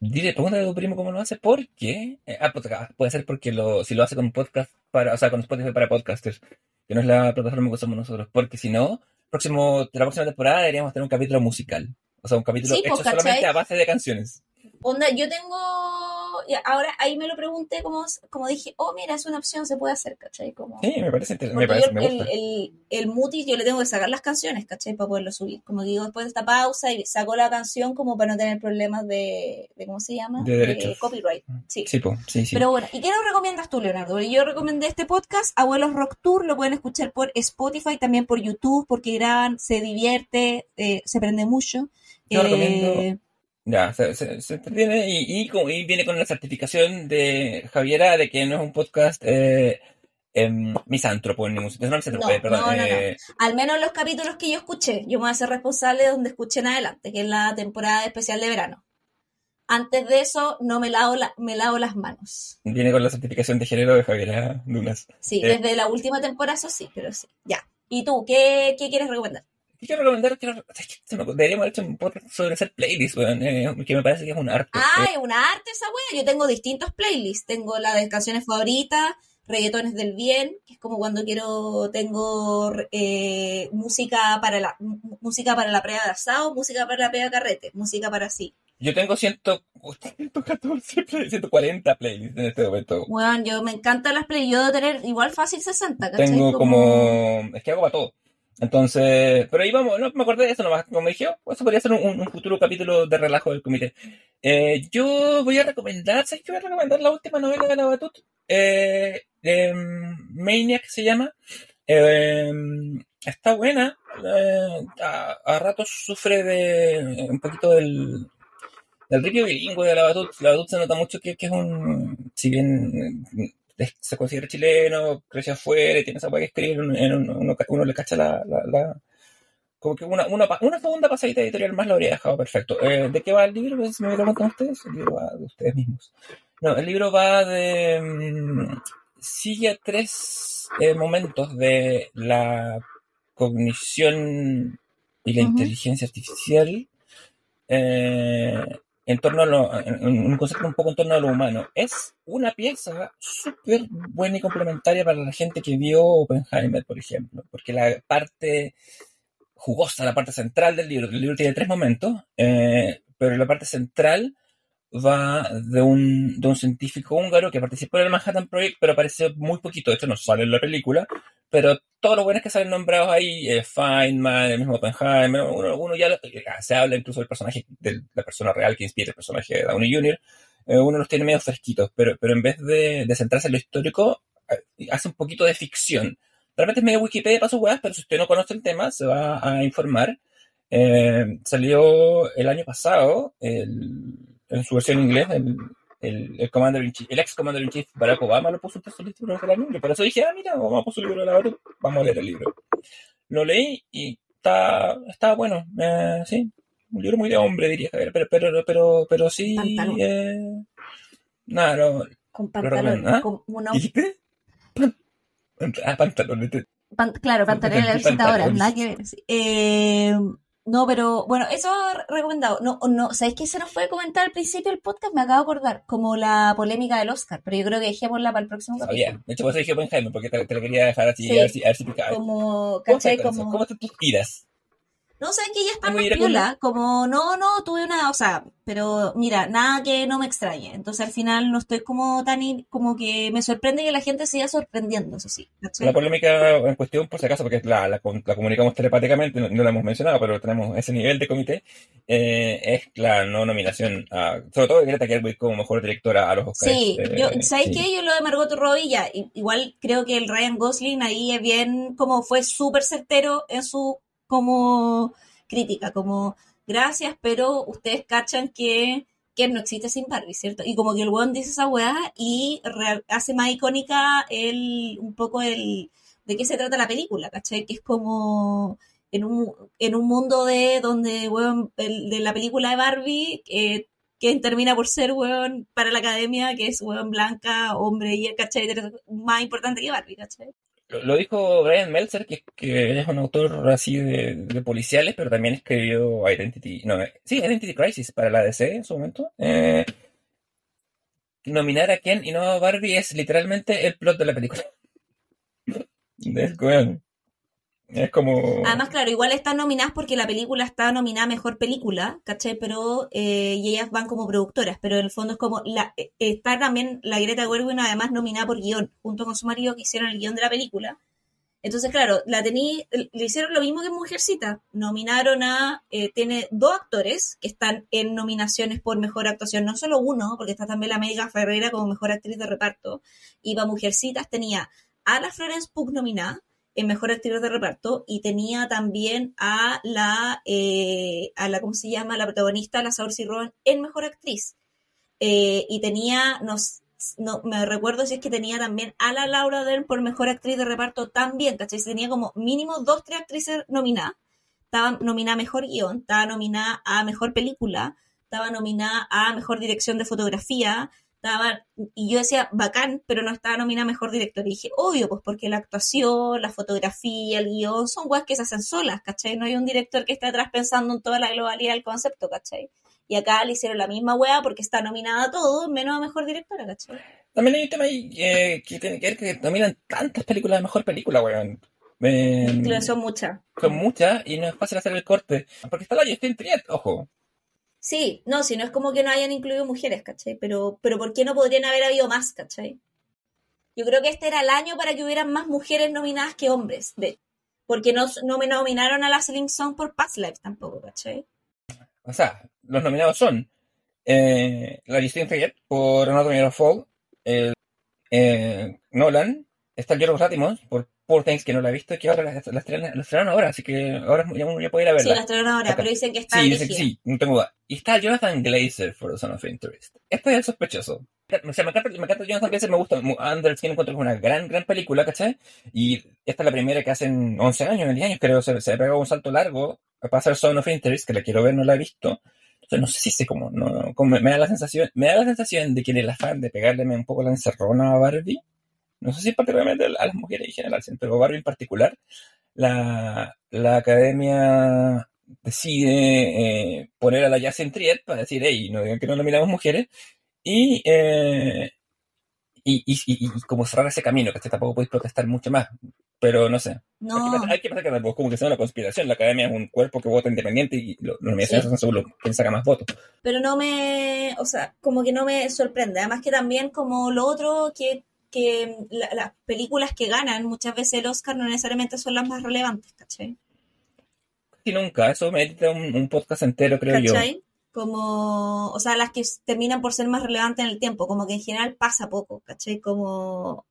Dile, pregúntale a tu primo cómo lo hace, ¿por qué? Eh, ah, pues, ah, puede ser porque lo, si lo hace con podcast para, o sea, con Spotify para podcasters, que no es la plataforma que usamos nosotros, porque si no, próximo, la próxima temporada deberíamos tener un capítulo musical. O sea, un capítulo Sí, hecho pues, solamente a base de canciones. Onda, yo tengo. ahora ahí me lo pregunté, como, como dije, oh, mira, es una opción, se puede hacer, ¿cachai? Como, Sí, me parece interesante, me, parece, yo me el, gusta. el, el mutis yo le tengo que sacar las canciones, ¿cachai? Para poderlo subir. Como digo, después de esta pausa y saco la canción como para no tener problemas de, de ¿cómo se llama? De derechos. copyright. Sí. Sí, po, sí, sí. Pero bueno, ¿y qué nos recomiendas tú, Leonardo? Yo recomendé este podcast, Abuelos Rock Tour, lo pueden escuchar por Spotify, también por YouTube, porque graban, se divierte, eh, se aprende mucho. Yo Eh, recomiendo- Ya, se, se, se entretiene y, y, como- y viene con la certificación de Javiera de que no es un podcast eh, em, misántropo en ningún sentido. No, misántropo, No, eh, perdón. no, no, no. eh, Al menos los capítulos que yo escuché, yo me voy a ser responsable de donde escuché en adelante, que es la temporada especial de verano. Antes de eso, no me lavo, la- me lavo las manos. Viene con la certificación de género de Javiera Dunas. Sí, Eh. desde la última temporada, eso sí, pero sí. Ya. ¿Y tú, qué, qué quieres recomendar? ¿Qué quiero recomendar? Quiero- deberíamos haber hecho un podcast sobre hacer playlists, weón, eh, que me parece que es un arte. Ah, Eh, es una arte esa wea. Yo tengo distintos playlists. Tengo la de canciones favoritas, reggaetones del bien, que es como cuando quiero, tengo eh, música para la música para la prueba de asado, música para la prueba de carrete, música para sí. yo tengo 100, 114, play- 140 playlists en este momento. Bueno, yo me encantan las playlists. Yo debo tener igual fácil 60, ¿cachai? Tengo como... Es que hago para todo. Entonces, pero ahí vamos, no me acordé de eso nomás, como dije, oh, eso podría ser un, futuro capítulo de relajo del comité. Eh, yo voy a recomendar, ¿sabes qué voy a recomendar? La última novela de la Batut, eh, em, Maniac se llama. Em, está buena, eh, a, a ratos sufre de un poquito del, del ritmo bilingüe de la Batut. La Batut se nota mucho que, que es un, si bien eh, se considera chileno, creció afuera y tiene esa weá que escribir, en un- en un- uno, uno le cacha la, la, la, como que una, una, una segunda pasadita editorial más lo habría dejado perfecto. Eh, ¿De qué va el libro? Si me preguntan ustedes, el libro va de ustedes mismos. No, el libro va de... mm, sigue tres eh, momentos de la cognición y la Ujú. inteligencia artificial eh, en torno a lo, un concepto un poco en torno a lo humano. Es una pieza súper buena y complementaria para la gente que vio Oppenheimer, por ejemplo, porque la parte jugosa, la parte central del libro, el libro tiene tres momentos, eh, pero la parte central va de un, de un científico húngaro que participó en el Manhattan Project, pero aparece muy poquito, hecho no sale en la película, pero todos los buenos que salen nombrados ahí, eh, Feynman, el mismo Oppenheimer, uno, uno ya lo- eh, se habla incluso del personaje, de la persona real que inspira el personaje de Downey Jr., eh, uno los tiene medio fresquitos, pero, pero en vez de, de centrarse en lo histórico, eh, hace un poquito de ficción. Realmente es medio Wikipedia para sus weas, pero si usted no conoce el tema, se va a informar. Eh, salió el año pasado, el- en su versión en inglés, el, el, el, Commander in Chief- el ex Commander in Chief Barack Obama lo puso entre sus libros del año. y Por eso dije, ah, mira, Obama puso el libro de la hora, vamos a leer el libro. Lo leí y está, está bueno, eh, sí. Un libro muy de hombre, diría Javier, pero, pero, pero, pero sí. Pantalón. Eh, nada, lo, Con recomiendo, ¿ah? con una- ¿Dijiste? Pan- Ah, pantalones. te- pan- claro, pantalones de la visita ahora, nada que ver. Eh, no, pero bueno, eso re- recomendado. No, no, ¿sabéis qué se nos fue a comentar al principio del podcast? Me acabo de acordar, como la polémica del Oscar, pero yo creo que dejémosla para el próximo capítulo. Sabía. De hecho, por eso dije Oppenheimer, porque te, te lo quería dejar así, Sí. a ver si, a ver si picaba. Como, ¿Cómo ¿cachai? Como... ¿Cómo están tus iras? No, sabes que ella está ¿Cómo más irá con piola, como no, no, tuve una, o sea, pero mira, nada que no me extrañe. Entonces al final no estoy como tan, in- como que me sorprende que la gente siga sorprendiendo, eso sí. La polémica en cuestión, por si acaso, porque la, la, la comunicamos telepáticamente, no, no la hemos mencionado, pero tenemos ese nivel de comité, eh, es la no nominación, a, sobre todo de Greta Gerwig como mejor directora a los Oscars. Sí, eh, yo, ¿sabes sí. qué? Yo lo de Margot Robbie ya, igual creo que el Ryan Gosling ahí es bien, como fue súper certero en su, como, crítica, como, gracias, pero ustedes cachan que, que no existe sin Barbie, ¿cierto? Y como que el weón dice esa weá y hace más icónica el, un poco el, de qué se trata la película, ¿cachai? Que es como, en un, en un mundo de donde, weón, el- de la película de Barbie, eh, que termina por ser, weón, para la academia, que es, weón, blanca, hombre, y, ¿cachai? Más importante que Barbie, ¿cachai? Lo, dijo Brian Meltzer, que, que es un autor así de, de policiales, pero también escribió Identity, no, eh, sí, Identity Crisis para la DC en su momento. Eh, nominar a Ken y no a Barbie es literalmente el plot de la película. Weón, es como... Además, claro, igual están nominadas porque la película está nominada a Mejor Película, ¿cachai? Pero, eh, y ellas van como productoras, pero en el fondo es como, la, eh, está también la Greta Gerwig además nominada por guion, junto con su marido que hicieron el guion de la película. Entonces, claro, la tení, le hicieron lo mismo que Mujercita. Nominaron a, eh, tiene dos actores que están en nominaciones por mejor actuación, no solo uno, porque está también la Mega Ferreira como mejor actriz de reparto. Y para Mujercitas tenía a la Florence Pugh nominada en mejor actriz de reparto y tenía también a la, eh, a la, ¿cómo se llama? La protagonista, la Saoirse Ronan, en mejor actriz. Eh, y tenía, no, no me recuerdo si es que tenía también a la Laura Dern por mejor actriz de reparto también, ¿cachai? Tenía como mínimo dos, tres actrices nominadas. Estaba nominada a mejor guion, estaba nominada a mejor película, estaba nominada a mejor dirección de fotografía, estaba, y yo decía, bacán, pero no estaba nominada mejor director. Y dije, obvio, pues porque la actuación, la fotografía, el guion, son weas que se hacen solas, ¿cachai? No hay un director que esté atrás pensando en toda la globalidad del concepto, ¿cachai? Y acá le hicieron la misma wea porque está nominada a todo, menos a mejor directora, ¿cachai? También hay un tema ahí eh, que tiene que ver que nominan tantas películas de mejor película, weón. Eh, Claro, son muchas. son muchas y no es fácil hacer el corte. Porque está la Justin Triet, ojo. Sí, no, si no es como que no hayan incluido mujeres, ¿cachai? Pero, pero ¿por qué no podrían haber habido más, ¿cachai? Yo creo que este era el año para que hubieran más mujeres nominadas que hombres, de porque no, no me nominaron a la Celine Song por Past Life tampoco, ¿cachai? O sea, los nominados son eh, la Justin Triet por Anatomy of Fall, el, eh, Nolan, está Yorgos Lanthimos por Poor Things, que no la he visto, que ahora la, la estrenan, la estrenan ahora, así que ahora ya, ya puedo ir a Sí, verla. la estrenaron ahora, Acá. pero dicen que está Sí, dice dirigida. que sí, no tengo duda. Y está Jonathan Glazer for The Son of Interest. Este es el sospechoso. O sea, me encanta, me encanta Jonathan Glazer, me gusta. Under Skin encuentro que es una gran, gran película, ¿cachai? Y esta es la primera que hacen 11 años, 10 años, creo. Se, se ha pegado un salto largo para hacer Zone of Interest, que la quiero ver, no la he visto. Entonces, no sé si sé cómo, no, como me, me da la sensación, me da la sensación de que el afán de pegarle un poco la encerrona a Barbie, no sé si particularmente a las mujeres en general, pero Barbie en particular, la, la academia decide eh, poner a la Jacen Triet para decir, hey, no digan que no nominamos mujeres, y, eh, y, y, y- y como cerrar ese camino, que tampoco podéis protestar mucho más, pero no sé. Hay que No, pensar, hay que pensar que tampoco es como que sea una conspiración, la academia es un cuerpo que vota independiente y lo- las universidades Sí. son según quien saca más votos. pero no me, o sea, como que no me sorprende. Además que también como lo otro que, que la- las películas que ganan muchas veces el Oscar no necesariamente son las más relevantes, ¿cachai? Y nunca, eso merita un, un podcast entero, creo yo. ¿Cachai? Como, o sea, las que terminan por ser más relevantes en el tiempo, como que en general pasa poco, ¿cachai? Como,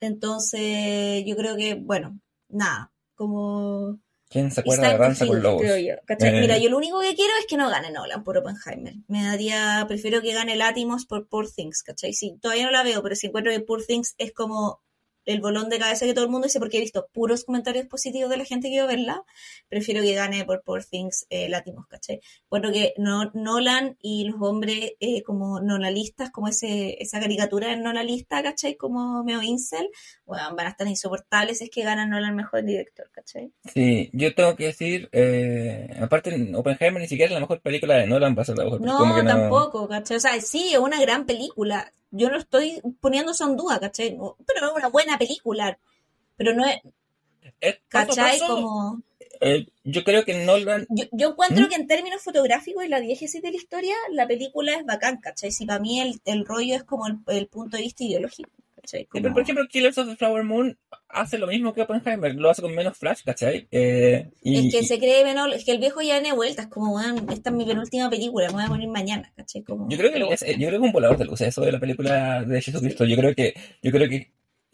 entonces yo creo que, bueno, nada, como... ¿Quién se acuerda de time to Danza con Lobos? creo yo, ¿cachai? Eh. Mira, yo lo único que quiero es que no gane Nolan por Oppenheimer. Me daría, prefiero que gane Latimos por Poor Things, ¿cachai? Sí, todavía no la veo, pero si encuentro que Poor Things es como el bolón de cabeza que todo el mundo dice, porque he visto puros comentarios positivos de la gente que iba a verla, prefiero que gane por Poor Things eh, Latimos, ¿cachai? Bueno, que no, Nolan y los hombres eh, como nonalistas, como ese, esa caricatura de nonalista, ¿cachai? Como medio incel, bueno, van a estar insoportables es que ganan Nolan mejor director, ¿cachai? Sí, yo tengo que decir, eh, aparte Oppenheimer ni siquiera es la mejor película de Nolan, va a ser la mejor No, que no- tampoco, ¿cachai? O sea, sí, es una gran película. Yo no estoy poniendo eso en duda, ¿cachai? No, Pero es una buena película. Pero no es, a ¿cachai? paso, Como... eh, yo creo que Nolan, Yo, yo encuentro ¿Mm? que en términos fotográficos y la diégesis de la historia, la película es bacán, ¿cachai? Si para mí el, el rollo es como el, el punto de vista ideológico, pero por ejemplo, Killers of the Flower Moon hace lo mismo que Oppenheimer, lo hace con menos flash, ¿cachai? Eh, y, es que y- se cree menor, es que el viejo ya tiene vueltas, como, weón, esta es mi penúltima película, me voy a morir mañana, ¿cachai? Como, yo creo que es, yo creo que es un volador de luces eso de la película de Jesucristo. Yo creo que, yo creo que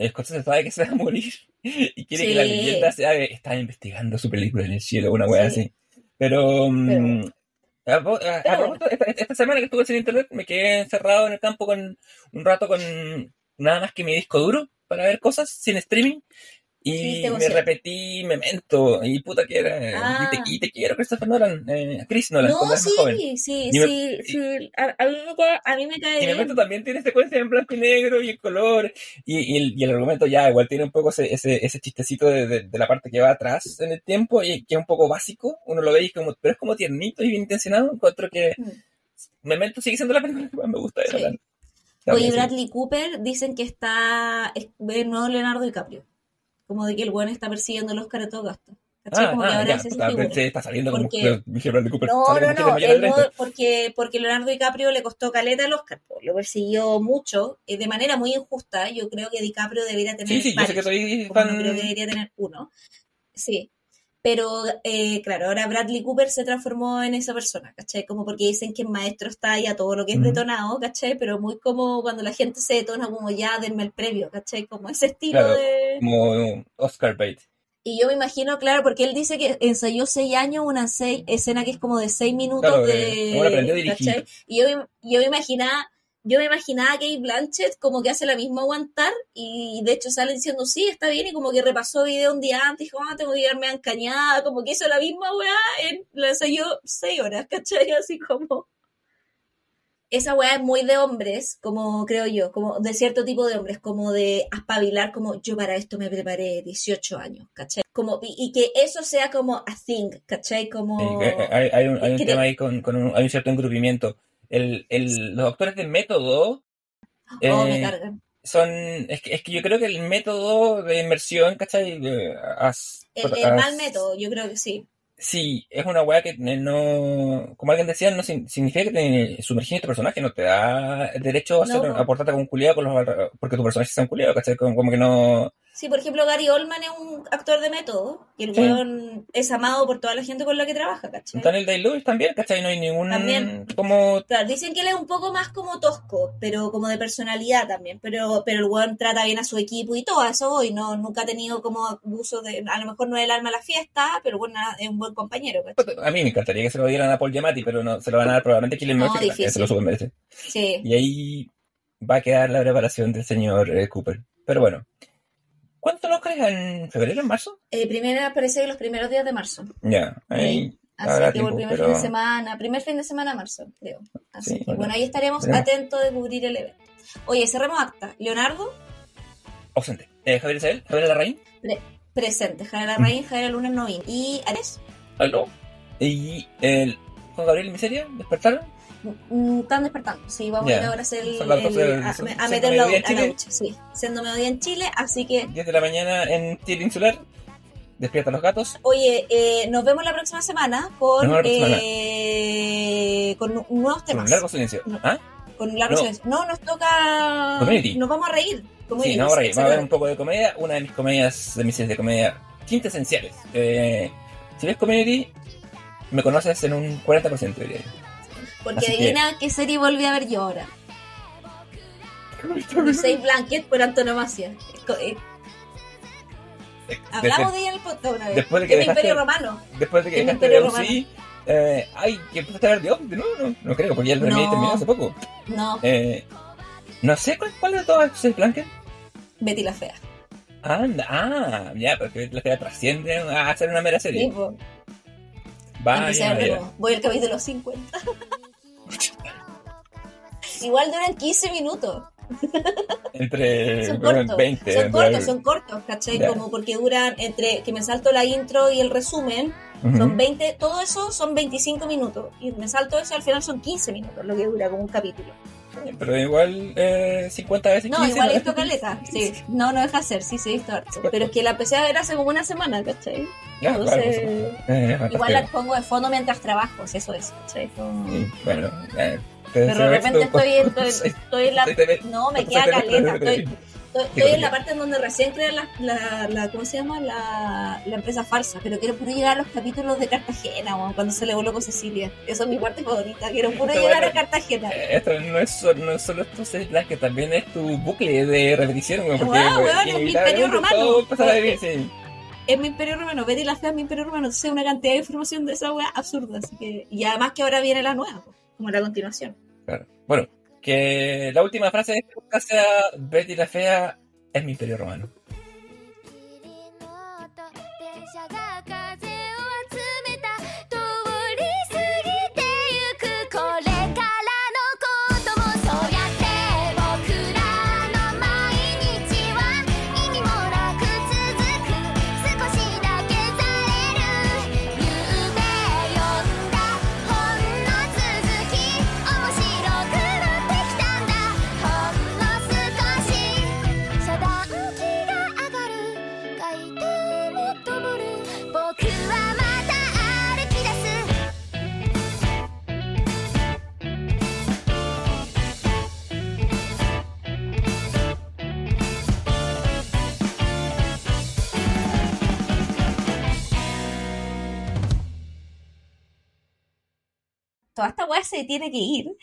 Scorsese sabe que se va a morir y quiere que la leyenda sea está investigando su película en el cielo, una wea Sí. así. Pero, mm, Pero- a, esta semana que estuve sin internet me quedé encerrado en el campo con un rato con nada más que mi disco duro para ver cosas sin streaming. Sí, Y me repetí Memento y puta que era. Ah. Y, te, y te quiero, Christopher Nolan, eh, Chris Nolan, No, cuando eras más joven. sí, sí, me- sí, sí. A, a mí me, a mí me cae Y. Memento también tiene secuencias en blanco y negro y en color. Y, y el, y el argumento ya igual tiene un poco ese, ese, ese chistecito de, de- de la parte que va atrás en el tiempo y que es un poco básico. Uno lo ve y como, pero es como tiernito y bien intencionado. Encuentro que Mm. Memento sigue siendo la película que más me gusta de Sí. Oye. Bradley Cooper dicen que está es el nuevo Leonardo DiCaprio. Como de que el buen está persiguiendo el Oscar a todo gasto. Ah, como que ah, ahora ya, está saliendo Porque- Bradley Cooper, No, no, no, el porque, porque Leonardo DiCaprio le costó caleta el Oscar, lo persiguió mucho, eh, de manera muy injusta. Yo creo que DiCaprio debería tener Sí, sí, yo sé que soy no creo que debería tener uno. Sí. Pero, eh, claro, ahora Bradley Cooper se transformó en esa persona, ¿cachai? Como porque dicen que el maestro está ahí a todo lo que es detonado, ¿cachai? Pero muy como cuando la gente se detona, como ya, denme el premio, ¿cachai? Como ese estilo Claro. de... Como Oscar Bait. Y yo me imagino, claro, porque él dice que ensayó seis años una seis, escena que es como de seis minutos Claro, de... eh, como él aprendió a dirigir. ¿cachai? Y yo, yo me imaginaba, yo me imaginaba a Kate Blanchett como que hace la misma aguantar y de hecho sale diciendo sí, está bien y como que repasó video un día antes, dijo, ah, tengo que quedarme encañada, como que hizo la misma weá, en, la ensayó seis horas, ¿cachai? Así como... Esa weá es muy de hombres, como creo yo, como de cierto tipo de hombres, como de aspabilar, como yo para esto me preparé 18 años, ¿cachai? Como, y, y que eso sea como a thing, ¿cachai? Como... Hay, hay un, hay un tema ahí con, con un, hay un cierto engrupimiento. El, el, los doctores de método oh, me eh, son. Es que, es que yo creo que el método de inmersión, ¿cachai? As- El, mal método, yo creo que sí. Sí, es una weá que no. Como alguien decía, no significa que te sumergís en tu personaje, no te da derecho a, No, hacer, a portarte como un culiado con los porque tu personaje sea un culiado, ¿cachai? Como, como que no. Sí, por ejemplo, Gary Oldman es un actor de método y el Sí. weón es amado por toda la gente con la que trabaja, ¿cachai? Daniel Day-Lewis también, ¿cachai? No hay ningún... También. Como... Claro, dicen que él es un poco más como tosco, pero como de personalidad también, pero, pero el weón trata bien a su equipo y todo eso, y no, nunca ha tenido como abuso de, a lo mejor no es el alma de la fiesta, pero bueno, es un buen compañero, ¿cachai? A mí me encantaría que se lo dieran a Paul Giamatti, pero no, se lo van a dar probablemente a Killian No, Murphy, que difícil. se lo super merece. Sí. Y ahí va a quedar la preparación del señor eh, Cooper. Pero bueno, ¿cuántos los crees en febrero, en marzo? Eh, primera parece que los primeros días de marzo. Ya, ahí Así que por el tiempo, primer pero... fin de semana, primer fin de semana de marzo, creo. Así Sí, que bueno, ahí estaremos veremos. atentos de cubrir el evento. Oye, cerremos acta. Leonardo, Ausente. Eh, Javier Isabel, Javier Larraín, presente. Javier Larraín, Javier Lunes Novín. Y Ares, aló. Y el Juan Gabriel Miseria, ¿despertaron? Mm, están despertando. Sí, vamos Ya. a ir ahora a hacer el, el- de- a, a meter la, a la ducha. Sí, siendo mediodía en Chile. Así que, 10 de la mañana en Chile Insular. Despierta los gatos. oye, eh, nos vemos la próxima semana con, Nos eh, con nu- nuevos Con temas. un largo silencio. No. ¿Ah? Con largo No. silencio. No, nos toca. Community. Nos vamos a reír. Community, Sí, no, por ahí. Va a haber un poco de comedia. Una de mis comedias, de mis series de comedia quintesenciales. Eh, si ves Community, me conoces en un 40%, diría yo. Porque Así que- adivina qué serie volví a ver yo ahora. Save Blanket por antonomasia. Eh, Hablamos de ella en el podcast una vez. después de que Es dejaste- Imperio Romano. Después de que dejaste Imperio de UCI, eh, ay, que empezaste a ver The Office, no, no, no creo, porque ya el No. terminó hace poco. No, Eh, no sé cuál, cuál de todas es Blanket. Betty la Fea. Anda, ah, ya, porque la que trasciende a hacer una mera Sí, serie. po. Vaya, de. Voy al capítulo 50. Igual duran 15 minutos. Entre Son cortos. 20. son cortos, son cortos, ¿cachai? Como porque duran entre que me salto la intro y el resumen. Son 20, todo eso son 25 minutos. Y me salto eso y al final son 15 minutos lo que dura como un capítulo. Pero igual eh, 50 veces No, 15, igual ¿no? esto caleta. Sí, no, no deja ser, sí, se he visto harto. Pero es que la empecé a ver hace como una semana, ¿cachai? Ya, claro, Entonces, pues, eh, fantástico. igual la pongo de fondo mientras trabajo, si eso es, ¿cachai? Sí, bueno, eh, Pero de repente estoy, estoy, estoy en la... No, me queda caleta. Estoy, estoy, en la parte en donde recién crean la, la, la- ¿cómo se llama? La, la empresa falsa. Pero quiero puro llegar a los capítulos de Cartagena, cuando se le voló con Cecilia. Esa es mi parte favorita. Quiero puro llegar bueno. a Cartagena. Esto no es, solo, no es solo Black, que también es tu bucle de repetición, güey, porque Wow, weón, es mi imperio romano. vivir, sí. Es mi imperio romano. Betty la fea es mi imperio romano. Sé una cantidad de información de esa weá absurda. Así que... Y además que ahora viene la nueva, como la continuación. Claro. Bueno, que la última frase de podcast sea Betty la Fea es mi imperio romano. Toda esta weá se tiene que ir